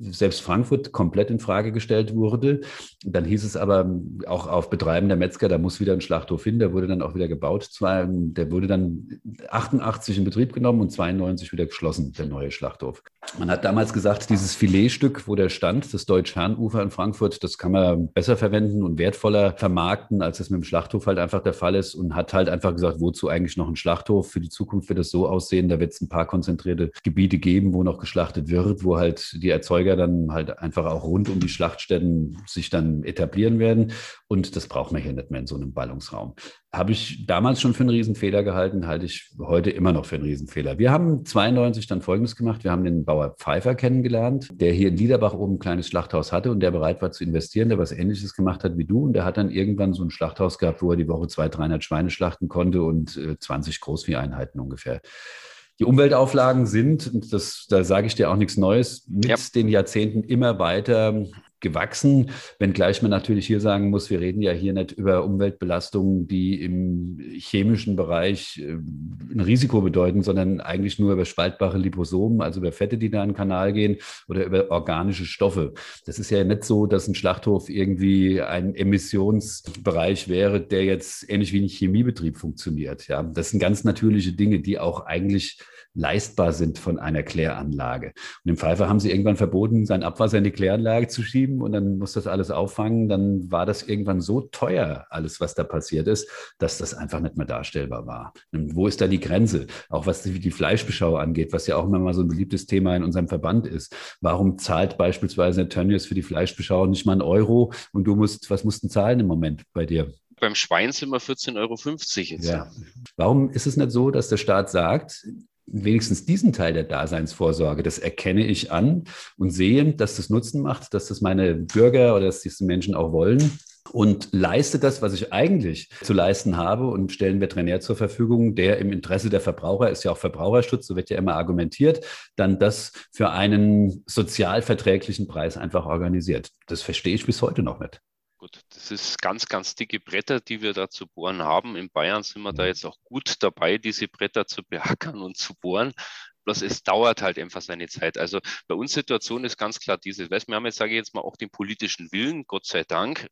selbst Frankfurt komplett in Frage gestellt wurde. Dann hieß es aber auch auf Betreiben der Metzger, da muss wieder ein Schlachthof hin, der wurde dann auch wieder gebaut. Der wurde dann 88 in Betrieb genommen und 92 wieder geschlossen, der neue Schlachthof. Man hat damals gesagt, dieses Filetstück, wo der stand, das Deutsch-Herrn-Ufer in Frankfurt, das kann man besser verwenden und wertvoller vermarkten, als das mit dem Schlachthof halt einfach der Fall ist und hat halt einfach gesagt, wozu eigentlich noch ein Schlachthof? Für die Zukunft wird es so aussehen, da wird es ein paar konzentrierte Gebiete geben, wo noch geschlachtet wird, wo halt die Erzeuger dann halt einfach auch rund um die Schlachtstätten sich dann etablieren werden. Und das braucht man hier nicht mehr in so einem Ballungsraum. Habe ich damals schon für einen Riesenfehler gehalten, halte ich heute immer noch für einen Riesenfehler. Wir haben 92 dann Folgendes gemacht. Wir haben den Bauer Pfeiffer kennengelernt, der hier in Liederbach oben ein kleines Schlachthaus hatte und der bereit war zu investieren, der was Ähnliches gemacht hat wie du. Und der hat dann irgendwann so ein Schlachthaus gehabt, wo er die Woche 200, 300 Schweine schlachten konnte und äh, 20 Großvieheinheiten ungefähr. Die Umweltauflagen sind, und das, da sage ich dir auch nichts Neues, mit ja. den Jahrzehnten immer weiter gewachsen, wenngleich man natürlich hier sagen muss, wir reden ja hier nicht über Umweltbelastungen, die im chemischen Bereich äh, ein Risiko bedeuten, sondern eigentlich nur über spaltbare Liposomen, also über Fette, die da in den Kanal gehen oder über organische Stoffe. Das ist ja nicht so, dass ein Schlachthof irgendwie ein Emissionsbereich wäre, der jetzt ähnlich wie ein Chemiebetrieb funktioniert. Ja, das sind ganz natürliche Dinge, die auch eigentlich leistbar sind von einer Kläranlage. Und im Pfeifer haben sie irgendwann verboten, sein Abwasser in die Kläranlage zu schieben und dann muss das alles auffangen. Dann war das irgendwann so teuer, alles, was da passiert ist, dass das einfach nicht mehr darstellbar war. Und wo ist da die Grenze? Auch was die, Fleischbeschau angeht, was ja auch immer mal so ein beliebtes Thema in unserem Verband ist. Warum zahlt beispielsweise Tönnies für die Fleischbeschau nicht mal einen Euro und du musst, was musst du zahlen im Moment bei dir? beim Schwein sind wir 14,50 Euro jetzt. Ja. Warum ist es nicht so, dass der Staat sagt, wenigstens diesen Teil der Daseinsvorsorge, das erkenne ich an und sehe, dass das Nutzen macht, dass das meine Bürger oder dass diese Menschen auch wollen und leiste das, was ich eigentlich zu leisten habe und stelle einen Veterinär zur Verfügung, der im Interesse der Verbraucher ist ja auch Verbraucherschutz, so wird ja immer argumentiert, dann das für einen sozialverträglichen Preis einfach organisiert. Das verstehe ich bis heute noch nicht. Das ist ganz, ganz dicke Bretter, die wir da zu bohren haben. In Bayern sind wir da mhm. jetzt auch gut dabei, diese Bretter zu beackern und zu bohren. Bloß es dauert halt einfach seine Zeit. Also bei uns Situation ist ganz klar diese, weißt, wir haben jetzt, sage ich jetzt mal, auch den politischen Willen, Gott sei Dank,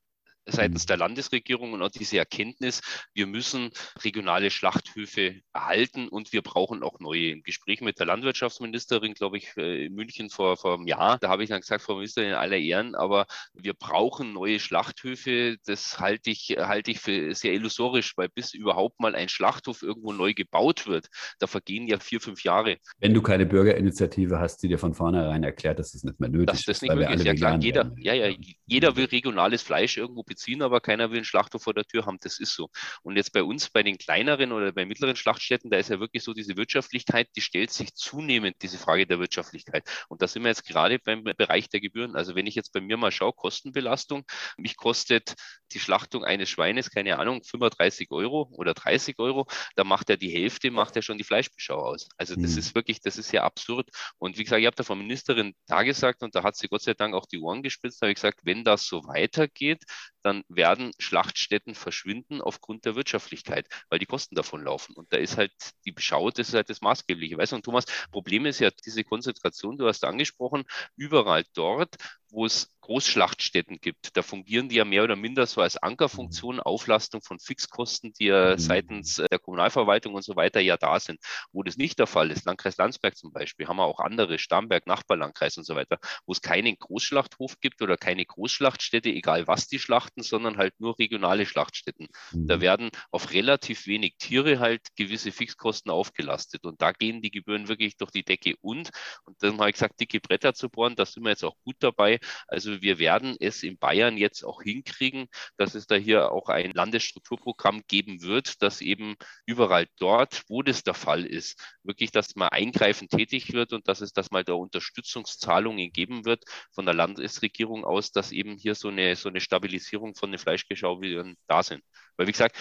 seitens mhm. der Landesregierung und auch diese Erkenntnis, wir müssen regionale Schlachthöfe erhalten und wir brauchen auch neue. Im Gespräch mit der Landwirtschaftsministerin, glaube ich, äh, in München vor, vor einem Jahr, da habe ich dann gesagt, Frau Ministerin, in aller Ehren, aber wir brauchen neue Schlachthöfe. Das halte ich, halte ich für sehr illusorisch, weil bis überhaupt mal ein Schlachthof irgendwo neu gebaut wird, da vergehen ja vier, fünf Jahre. Wenn du keine Bürgerinitiative hast, die dir von vornherein erklärt, dass das nicht mehr nötig ist. Dass das nicht möglich ist. Ja klar, jeder, ja, ja, jeder will regionales Fleisch irgendwo beziehen, aber keiner will einen Schlachthof vor der Tür haben. Das ist so. Und jetzt bei uns, bei den kleineren oder bei mittleren Schlachtstätten, da ist ja wirklich so diese Wirtschaftlichkeit, die stellt sich zunehmend, diese Frage der Wirtschaftlichkeit. Und da sind wir jetzt gerade beim Bereich der Gebühren. Also wenn ich jetzt bei mir mal schaue, Kostenbelastung, mich kostet die Schlachtung eines Schweines, keine Ahnung, 35 Euro oder 30 Euro, da macht er die Hälfte, macht er schon die Fleischbeschau aus. Also das mhm. ist wirklich, das ist ja absurd. Und wie gesagt, ich habe der Frau Ministerin da gesagt und da hat sie Gott sei Dank auch die Ohren gespitzt, da habe ich gesagt, wenn das so weitergeht, dann werden Schlachtstätten verschwinden aufgrund der Wirtschaftlichkeit, weil die Kosten davon laufen. Und da ist halt die Beschau, das ist halt das Maßgebliche. Weißt du, und Thomas, Problem ist ja diese Konzentration, du hast angesprochen, überall dort, wo es Großschlachtstätten gibt. Da fungieren die ja mehr oder minder so als Ankerfunktion, Auflastung von Fixkosten, die ja mhm. seitens äh, der Kommunalverwaltung und so weiter ja da sind. Wo das nicht der Fall ist, Landkreis Landsberg zum Beispiel, haben wir auch andere, Starnberg, Nachbarlandkreis und so weiter, wo es keinen Großschlachthof gibt oder keine Großschlachtstätte, egal was die schlachten, sondern halt nur regionale Schlachtstätten. Da mhm. werden auf relativ wenig Tiere halt gewisse Fixkosten aufgelastet und da gehen die Gebühren wirklich durch die Decke und, und dann habe ich gesagt, dicke Bretter zu bohren, da sind wir jetzt auch gut dabei, also wir werden es in Bayern jetzt auch hinkriegen, dass es da hier auch ein Landesstrukturprogramm geben wird, das eben überall dort, wo das der Fall ist, wirklich, dass man eingreifend tätig wird und dass es das mal da Unterstützungszahlungen geben wird von der Landesregierung aus, dass eben hier so eine, so eine Stabilisierung von den Fleischgeschauwidern da sind. Weil wie gesagt,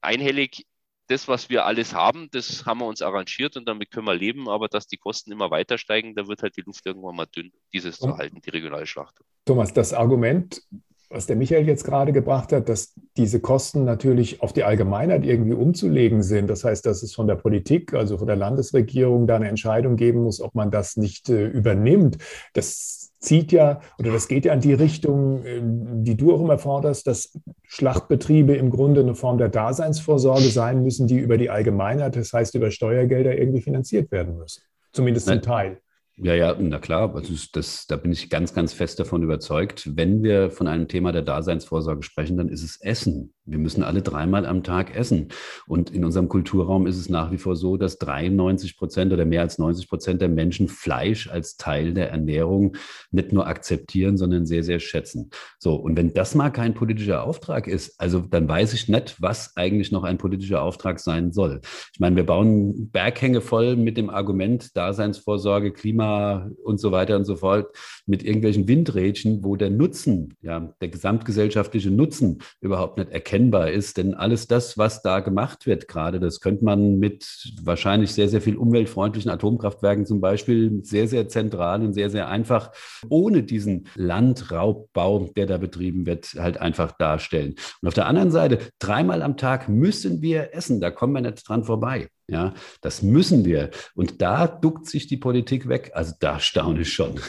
einhellig das, was wir alles haben, das haben wir uns arrangiert und damit können wir leben, aber dass die Kosten immer weiter steigen, da wird halt die Luft irgendwann mal dünn, dieses zu halten, die regionale Schlachtung. Thomas, das Argument, was der Michael jetzt gerade gebracht hat, dass diese Kosten natürlich auf die Allgemeinheit irgendwie umzulegen sind. Das heißt, dass es von der Politik, also von der Landesregierung, da eine Entscheidung geben muss, ob man das nicht äh, übernimmt. Das zieht ja oder das geht ja in die Richtung, ähm, die du auch immer forderst, dass Schlachtbetriebe im Grunde eine Form der Daseinsvorsorge sein müssen, die über die Allgemeinheit, das heißt über Steuergelder irgendwie finanziert werden müssen. Zumindest zum Teil. Ja, ja, na klar, also das, da bin ich ganz, ganz fest davon überzeugt. Wenn wir von einem Thema der Daseinsvorsorge sprechen, dann ist es Essen. Wir müssen alle dreimal am Tag essen. Und in unserem Kulturraum ist es nach wie vor so, dass 93 Prozent oder mehr als 90 Prozent der Menschen Fleisch als Teil der Ernährung nicht nur akzeptieren, sondern sehr, sehr schätzen. So, und wenn das mal kein politischer Auftrag ist, also dann weiß ich nicht, was eigentlich noch ein politischer Auftrag sein soll. Ich meine, wir bauen Berghänge voll mit dem Argument Daseinsvorsorge, Klima und so weiter und so fort, mit irgendwelchen Windrädchen, wo der Nutzen, ja, der gesamtgesellschaftliche Nutzen überhaupt nicht erkennt erkennbar ist. Denn alles das, was da gemacht wird gerade, das könnte man mit wahrscheinlich sehr, sehr viel umweltfreundlichen Atomkraftwerken zum Beispiel sehr, sehr zentral und sehr, sehr einfach ohne diesen Landraubbau, der da betrieben wird, halt einfach darstellen. Und auf der anderen Seite, dreimal am Tag müssen wir essen. Da kommen wir nicht dran vorbei. Ja, das müssen wir. Und da duckt sich die Politik weg. Also da staune ich schon.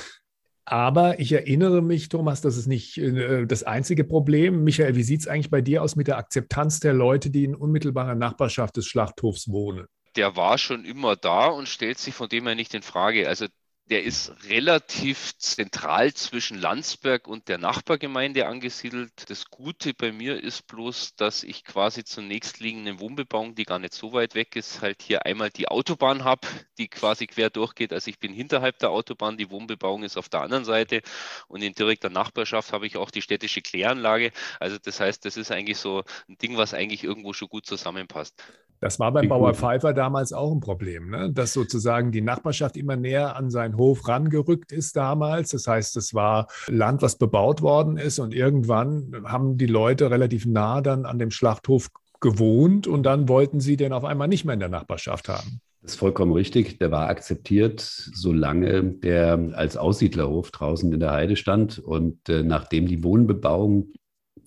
Aber ich erinnere mich, Thomas, das ist nicht äh, das einzige Problem. Michael, wie sieht es eigentlich bei dir aus mit der Akzeptanz der Leute, die in unmittelbarer Nachbarschaft des Schlachthofs wohnen? Der war schon immer da und stellt sich von dem her nicht in Frage. Also der ist relativ zentral zwischen Landsberg und der Nachbargemeinde angesiedelt. Das Gute bei mir ist bloß, dass ich quasi zur nächstliegenden Wohnbebauung, die gar nicht so weit weg ist, halt hier einmal die Autobahn habe, die quasi quer durchgeht. Also ich bin hinterhalb der Autobahn, die Wohnbebauung ist auf der anderen Seite und in direkter Nachbarschaft habe ich auch die städtische Kläranlage. Also das heißt, das ist eigentlich so ein Ding, was eigentlich irgendwo schon gut zusammenpasst. Das war beim Bauer Pfeiffer damals auch ein Problem, ne? dass sozusagen die Nachbarschaft immer näher an seinen Hof rangerückt ist damals. Das heißt, es war Land, was bebaut worden ist und irgendwann haben die Leute relativ nah dann an dem Schlachthof gewohnt und dann wollten sie den auf einmal nicht mehr in der Nachbarschaft haben. Das ist vollkommen richtig. Der war akzeptiert, solange der als Aussiedlerhof draußen in der Heide stand. Und äh, nachdem die Wohnbebauung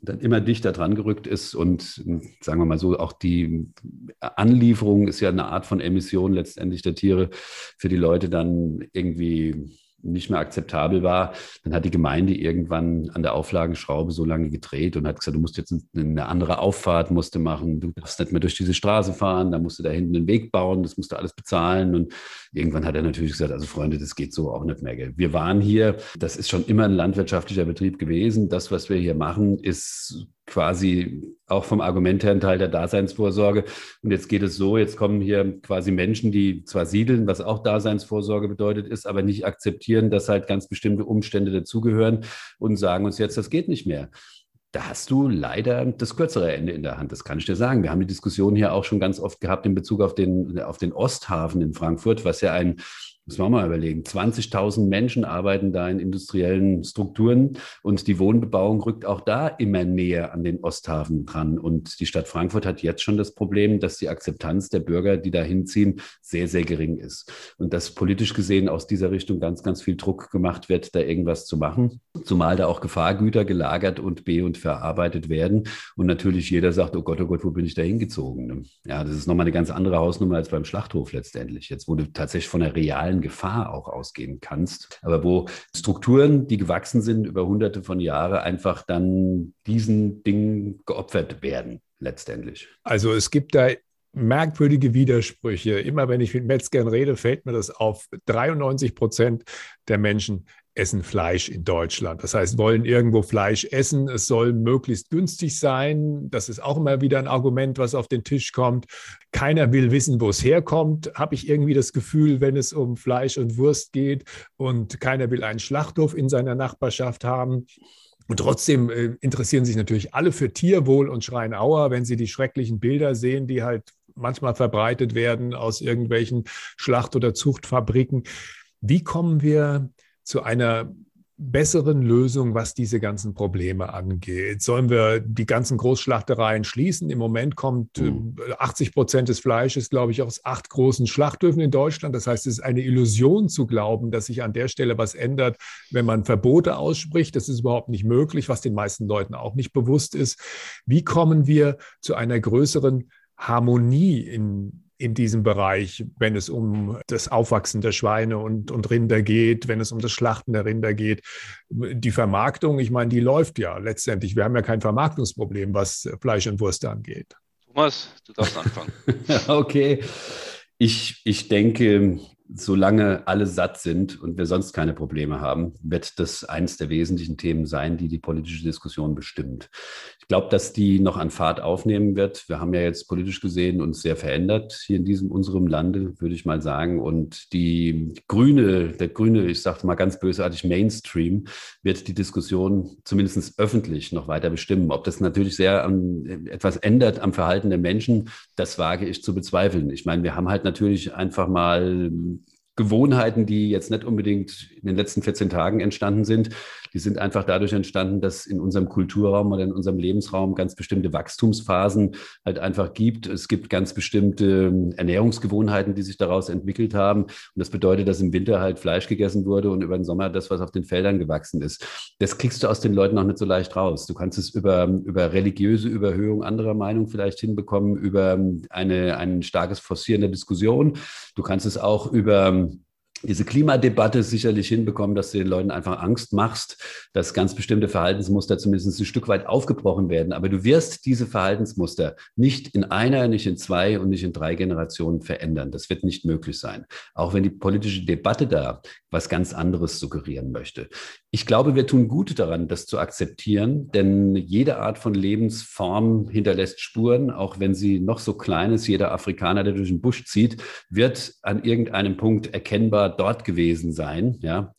dann immer dichter dran gerückt ist und sagen wir mal so, auch die Anlieferung ist ja eine Art von Emission letztendlich der Tiere für die Leute dann irgendwie nicht mehr akzeptabel war, dann hat die Gemeinde irgendwann an der Auflagenschraube so lange gedreht und hat gesagt, du musst jetzt eine andere Auffahrt musste machen, du darfst nicht mehr durch diese Straße fahren, da musst du da hinten einen Weg bauen, das musst du alles bezahlen und irgendwann hat er natürlich gesagt, also Freunde, das geht so auch nicht mehr. Gell. Wir waren hier, das ist schon immer ein landwirtschaftlicher Betrieb gewesen, das, was wir hier machen, ist quasi auch vom Argument her ein Teil der Daseinsvorsorge. Und jetzt geht es so, jetzt kommen hier quasi Menschen, die zwar siedeln, was auch Daseinsvorsorge bedeutet ist, aber nicht akzeptieren, dass halt ganz bestimmte Umstände dazugehören und sagen uns jetzt, das geht nicht mehr. Da hast du leider das kürzere Ende in der Hand, das kann ich dir sagen. Wir haben die Diskussion hier auch schon ganz oft gehabt in Bezug auf den, auf den Osthafen in Frankfurt, was ja ein muss man mal überlegen. 20.000 Menschen arbeiten da in industriellen Strukturen und die Wohnbebauung rückt auch da immer näher an den Osthafen dran. Und die Stadt Frankfurt hat jetzt schon das Problem, dass die Akzeptanz der Bürger, die da hinziehen, sehr, sehr gering ist. Und dass politisch gesehen aus dieser Richtung ganz, ganz viel Druck gemacht wird, da irgendwas zu machen. Zumal da auch Gefahrgüter gelagert und be- und verarbeitet werden. Und natürlich jeder sagt, oh Gott, oh Gott, wo bin ich da hingezogen? Ja, das ist nochmal eine ganz andere Hausnummer als beim Schlachthof letztendlich. Jetzt wurde tatsächlich von der realen realen Gefahr auch ausgehen kannst, aber wo Strukturen, die gewachsen sind über hunderte von Jahren, einfach dann diesen Dingen geopfert werden letztendlich. Also es gibt da merkwürdige Widersprüche. Immer wenn ich mit Metzgern rede, fällt mir das auf. 93 Prozent der Menschen essen Fleisch in Deutschland. Das heißt, wollen irgendwo Fleisch essen. Es soll möglichst günstig sein. Das ist auch immer wieder ein Argument, was auf den Tisch kommt. Keiner will wissen, wo es herkommt, habe ich irgendwie das Gefühl, wenn es um Fleisch und Wurst geht. Und keiner will einen Schlachthof in seiner Nachbarschaft haben. Und trotzdem äh, interessieren sich natürlich alle für Tierwohl und schreien Auer, wenn sie die schrecklichen Bilder sehen, die halt manchmal verbreitet werden aus irgendwelchen Schlacht- oder Zuchtfabriken. Wie kommen wir zu einer besseren Lösung, was diese ganzen Probleme angeht? Sollen wir die ganzen Großschlachtereien schließen? Im Moment kommt mhm. 80 äh, Prozent des Fleisches, glaube ich, aus acht großen Schlachthöfen in Deutschland. Das heißt, es ist eine Illusion zu glauben, dass sich an der Stelle was ändert, wenn man Verbote ausspricht. Das ist überhaupt nicht möglich, was den meisten Leuten auch nicht bewusst ist. Wie kommen wir zu einer größeren Harmonie in in diesem Bereich, wenn es um das Aufwachsen der Schweine und, und Rinder geht, wenn es um das Schlachten der Rinder geht. Die Vermarktung, ich meine, die läuft ja letztendlich. Wir haben ja kein Vermarktungsproblem, was Fleisch und Wurst angeht. Thomas, du darfst anfangen. *laughs* okay. Ich, ich denke, solange alle satt sind und wir sonst keine Probleme haben, wird das eines der wesentlichen Themen sein, die die politische Diskussion bestimmt. Ich glaube, dass die noch an Fahrt aufnehmen wird. Wir haben ja jetzt politisch gesehen uns sehr verändert hier in diesem unserem Lande, würde ich mal sagen. Und die grüne, der grüne, ich sage mal ganz bösartig Mainstream, wird die Diskussion zumindest öffentlich noch weiter bestimmen. Ob das natürlich sehr an, etwas ändert am Verhalten der Menschen, das wage ich zu bezweifeln. Ich meine, wir haben halt natürlich einfach mal Gewohnheiten, die jetzt nicht unbedingt in den letzten 14 Tagen entstanden sind, die sind einfach dadurch entstanden, dass in unserem Kulturraum oder in unserem Lebensraum ganz bestimmte Wachstumsphasen halt einfach gibt. Es gibt ganz bestimmte ähm, Ernährungsgewohnheiten, die sich daraus entwickelt haben. Und das bedeutet, dass im Winter halt Fleisch gegessen wurde und über den Sommer das, was auf den Feldern gewachsen ist. Das kriegst du aus den Leuten auch nicht so leicht raus. Du kannst es über, über religiöse Überhöhung anderer Meinung vielleicht hinbekommen, über ähm, eine, ein starkes Forcieren der Diskussion. Du kannst es auch über ähm, diese Klimadebatte sicherlich hinbekommen, dass du den Leuten einfach Angst machst, dass ganz bestimmte Verhaltensmuster zumindest ein Stück weit aufgebrochen werden. Aber du wirst diese Verhaltensmuster nicht in einer, nicht in zwei und nicht in drei Generationen verändern. Das wird nicht möglich sein. Auch wenn die politische Debatte da was ganz anderes suggerieren möchte. Ich glaube, wir tun gut daran, das zu akzeptieren, denn jede Art von Lebensform hinterlässt Spuren, auch wenn sie noch so klein ist. Jeder Afrikaner, der durch den Busch zieht, wird an irgendeinem Punkt erkennbar dort gewesen sein. Ja,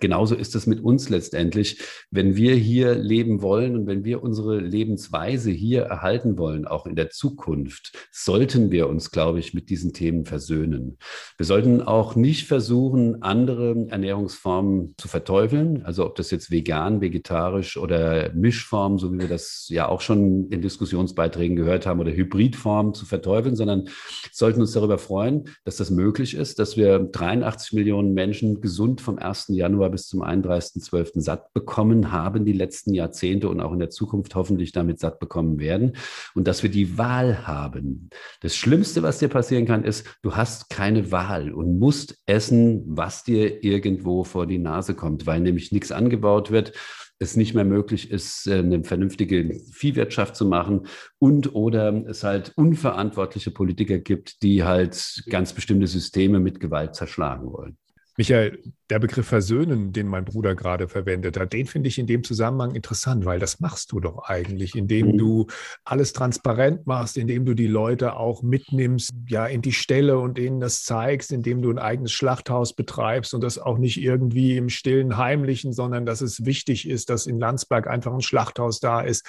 genauso ist es mit uns letztendlich. Wenn wir hier leben wollen und wenn wir unsere Lebensweise hier erhalten wollen, auch in der Zukunft, sollten wir uns, glaube ich, mit diesen Themen versöhnen. Wir sollten auch nicht versuchen, andere Ernährungsformen zu verteufeln. Also ob das jetzt vegan, vegetarisch oder Mischform, so wie wir das ja auch schon in Diskussionsbeiträgen gehört haben, oder Hybridform zu verteufeln, sondern sollten uns darüber freuen, dass das möglich ist, dass wir 83 Millionen Menschen gesund vom 1. Januar bis zum 31.12. satt bekommen haben, die letzten Jahrzehnte und auch in der Zukunft hoffentlich damit satt bekommen werden und dass wir die Wahl haben. Das Schlimmste, was dir passieren kann, ist, du hast keine Wahl und musst essen, was dir irgendwo vor die Nase kommt, weil nämlich nichts angebaut wird, es nicht mehr möglich ist, äh, eine vernünftige Viehwirtschaft zu machen und oder es halt unverantwortliche Politiker gibt, die halt ganz bestimmte Systeme mit Gewalt zerschlagen wollen. Michael, der Begriff versöhnen, den mein Bruder gerade verwendet hat, den finde ich in dem Zusammenhang interessant, weil das machst du doch eigentlich, indem mhm. du alles transparent machst, indem du die Leute auch mitnimmst, ja, in die Stelle und ihnen das zeigst, indem du ein eigenes Schlachthaus betreibst und das auch nicht irgendwie im stillen Heimlichen, sondern dass es wichtig ist, dass in Landsberg einfach ein Schlachthaus da ist.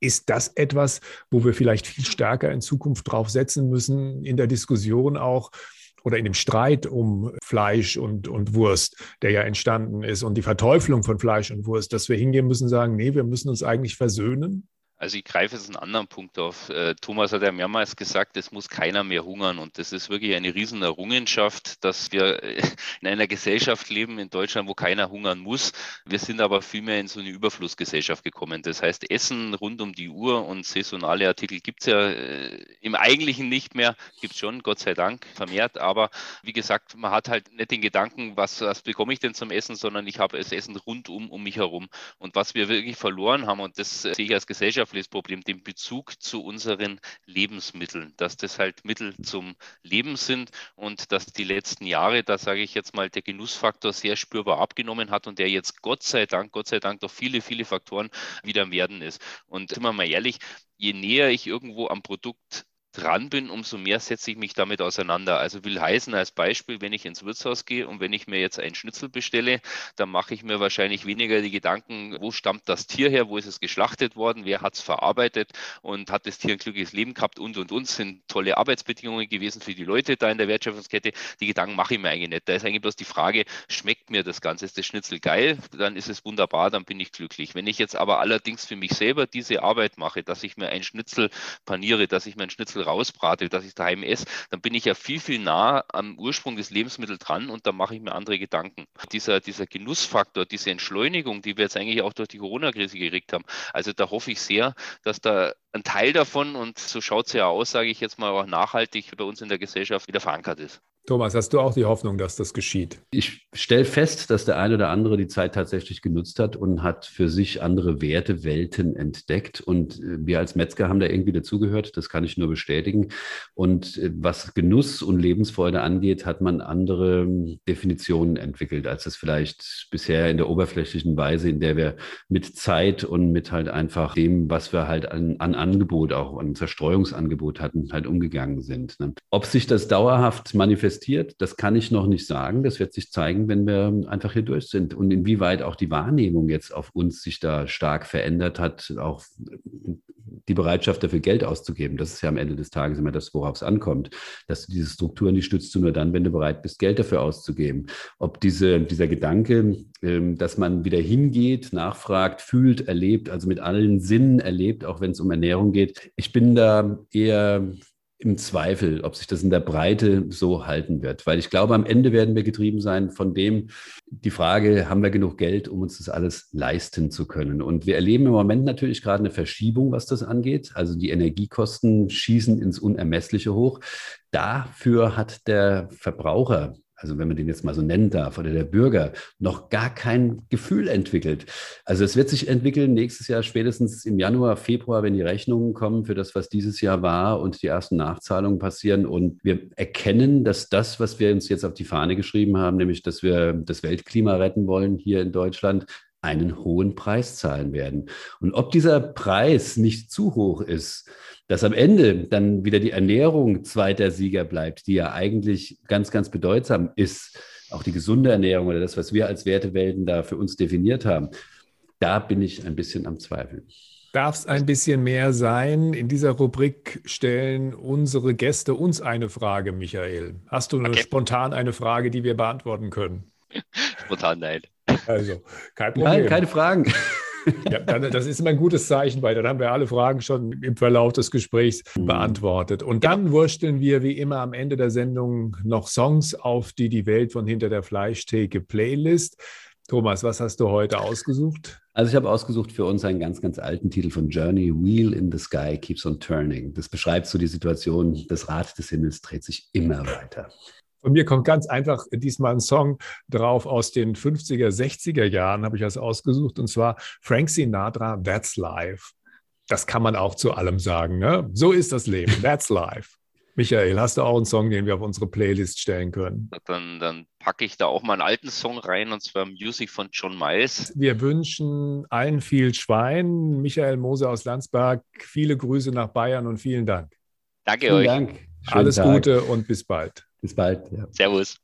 Ist das etwas, wo wir vielleicht viel stärker in Zukunft drauf setzen müssen, in der Diskussion auch, oder in dem Streit um Fleisch und, und Wurst, der ja entstanden ist und die Verteuflung von Fleisch und Wurst, dass wir hingehen müssen und sagen, nee, wir müssen uns eigentlich versöhnen also ich greife jetzt einen anderen Punkt auf. Äh, Thomas hat ja mehrmals gesagt, es muss keiner mehr hungern. Und das ist wirklich eine riesen Errungenschaft, dass wir äh, in einer Gesellschaft leben in Deutschland, wo keiner hungern muss. Wir sind aber vielmehr in so eine Überflussgesellschaft gekommen. Das heißt, Essen rund um die Uhr und saisonale Artikel gibt es ja äh, im Eigentlichen nicht mehr. Gibt es schon, Gott sei Dank, vermehrt. Aber wie gesagt, man hat halt nicht den Gedanken, was, was bekomme ich denn zum Essen, sondern ich habe das Essen rundum um mich herum. Und was wir wirklich verloren haben, und das sehe ich als Gesellschaft, gesellschaftliches Problem, den Bezug zu unseren Lebensmitteln, dass das halt Mittel zum Leben sind und dass die letzten Jahre, da sage ich jetzt mal, der Genussfaktor sehr spürbar abgenommen hat und der jetzt Gott sei Dank, Gott sei Dank durch viele, viele Faktoren wieder am Werden ist. Und wir mal ehrlich, je näher ich irgendwo am Produkt dran bin, umso mehr setze ich mich damit auseinander. Also will heißen als Beispiel, wenn ich ins Wirtshaus gehe und wenn ich mir jetzt einen Schnitzel bestelle, dann mache ich mir wahrscheinlich weniger die Gedanken, wo stammt das Tier her, wo ist es geschlachtet worden, wer hat es verarbeitet und hat das Tier ein glückliches Leben gehabt und und und sind tolle Arbeitsbedingungen gewesen für die Leute da in der Wertschöpfungskette. Die Gedanken mache ich mir eigentlich nicht. Da ist eigentlich bloß die Frage, schmeckt mir das Ganze? Ist das Schnitzel geil? Dann ist es wunderbar, dann bin ich glücklich. Wenn ich jetzt aber allerdings für mich selber diese Arbeit mache, dass ich mir einen Schnitzel paniere, dass ich mir einen Schnitzel rausbrate, dass ich daheim esse, dann bin ich ja viel, viel nah am Ursprung des Lebensmittels dran und dann mache ich mir andere Gedanken. Dieser, dieser Genussfaktor, diese Entschleunigung, die wir jetzt eigentlich auch durch die Corona-Krise gekriegt haben, also da hoffe ich sehr, dass da ein Teil davon, und so schaut es ja aus, sage ich jetzt mal, auch nachhaltig bei uns in der Gesellschaft wieder verankert ist. Thomas, hast du auch die Hoffnung, dass das geschieht? Ich stelle fest, dass der eine oder andere die Zeit tatsächlich genutzt hat und hat für sich andere Werte, Welten entdeckt. Und äh, wir als Metzger haben da irgendwie dazugehört. Das kann ich nur bestätigen. Und äh, was Genuss und Lebensfreude angeht, hat man andere ähm, Definitionen entwickelt, als es vielleicht bisher in der oberflächlichen Weise, in der wir mit Zeit und mit halt einfach dem, was wir halt an, an Angebot, auch an Zerstreuungsangebot hatten, halt umgegangen sind. Ne? Ob sich das dauerhaft manifestiert, manifestiert, das kann ich noch nicht sagen. Das wird sich zeigen, wenn wir einfach hier durch sind. Und inwieweit auch die Wahrnehmung jetzt auf uns sich da stark verändert hat, auch die Bereitschaft dafür Geld auszugeben. Das ist ja am Ende des Tages immer das, worauf es ankommt. Dass du diese Strukturen, die stützt du nur dann, wenn du bereit bist, Geld dafür auszugeben. Ob diese, dieser Gedanke, ähm, dass man wieder hingeht, nachfragt, fühlt, erlebt, also mit allen Sinnen erlebt, auch wenn es um Ernährung geht. Ich bin da eher im Zweifel, ob sich das in der Breite so halten wird. Weil ich glaube, am Ende werden wir getrieben sein von dem, die Frage, haben wir genug Geld, um uns das alles leisten zu können? Und wir erleben im Moment natürlich gerade eine Verschiebung, was das angeht. Also die Energiekosten schießen ins Unermessliche hoch. Dafür hat der Verbraucher also wenn man den jetzt mal so nennen darf, oder der Bürger noch gar kein Gefühl entwickelt. Also es wird sich entwickeln nächstes Jahr, spätestens im Januar, Februar, wenn die Rechnungen kommen für das, was dieses Jahr war und die ersten Nachzahlungen passieren. Und wir erkennen, dass das, was wir uns jetzt auf die Fahne geschrieben haben, nämlich dass wir das Weltklima retten wollen hier in Deutschland, einen hohen Preis zahlen werden. Und ob dieser Preis nicht zu hoch ist, dass am Ende dann wieder die Ernährung zweiter Sieger bleibt, die ja eigentlich ganz, ganz bedeutsam ist, auch die gesunde Ernährung oder das, was wir als Wertewelten da für uns definiert haben, da bin ich ein bisschen am Zweifeln. Darf es ein bisschen mehr sein? In dieser Rubrik stellen unsere Gäste uns eine Frage, Michael. Hast du okay. spontan eine Frage, die wir beantworten können? *laughs* Spontan nein. Also, kein Problem. Nein, keine Fragen. *laughs* Ja, dann, das ist immer ein gutes Zeichen, weil dann haben wir alle Fragen schon im Verlauf des Gesprächs mhm. beantwortet. Und dann wursteln wir wie immer am Ende der Sendung noch Songs auf die die Welt von hinter der Fleischtheke Playlist. Thomas, was hast du heute ausgesucht? Also ich habe ausgesucht für uns einen ganz, ganz alten Titel von Journey, Wheel in the Sky Keeps on Turning. Das beschreibt so die Situation, das Rad des Himmels dreht sich immer weiter. Von mir kommt ganz einfach diesmal ein Song drauf aus den 50er, 60er Jahren, habe ich das ausgesucht, und zwar Frank Sinatra, That's Life. Das kann man auch zu allem sagen. Ne? So ist das Leben. *laughs* That's Life. Michael, hast du auch einen Song, den wir auf unsere Playlist stellen können? Dann, dann packe ich da auch mal einen alten Song rein, und zwar Music von John Miles. Wir wünschen allen viel Schwein. Michael Mose aus Landsberg, viele Grüße nach Bayern und vielen Dank. Danke vielen euch. Dank. Alles Tag. Gute und bis bald. Bis bald. Ja. Servus.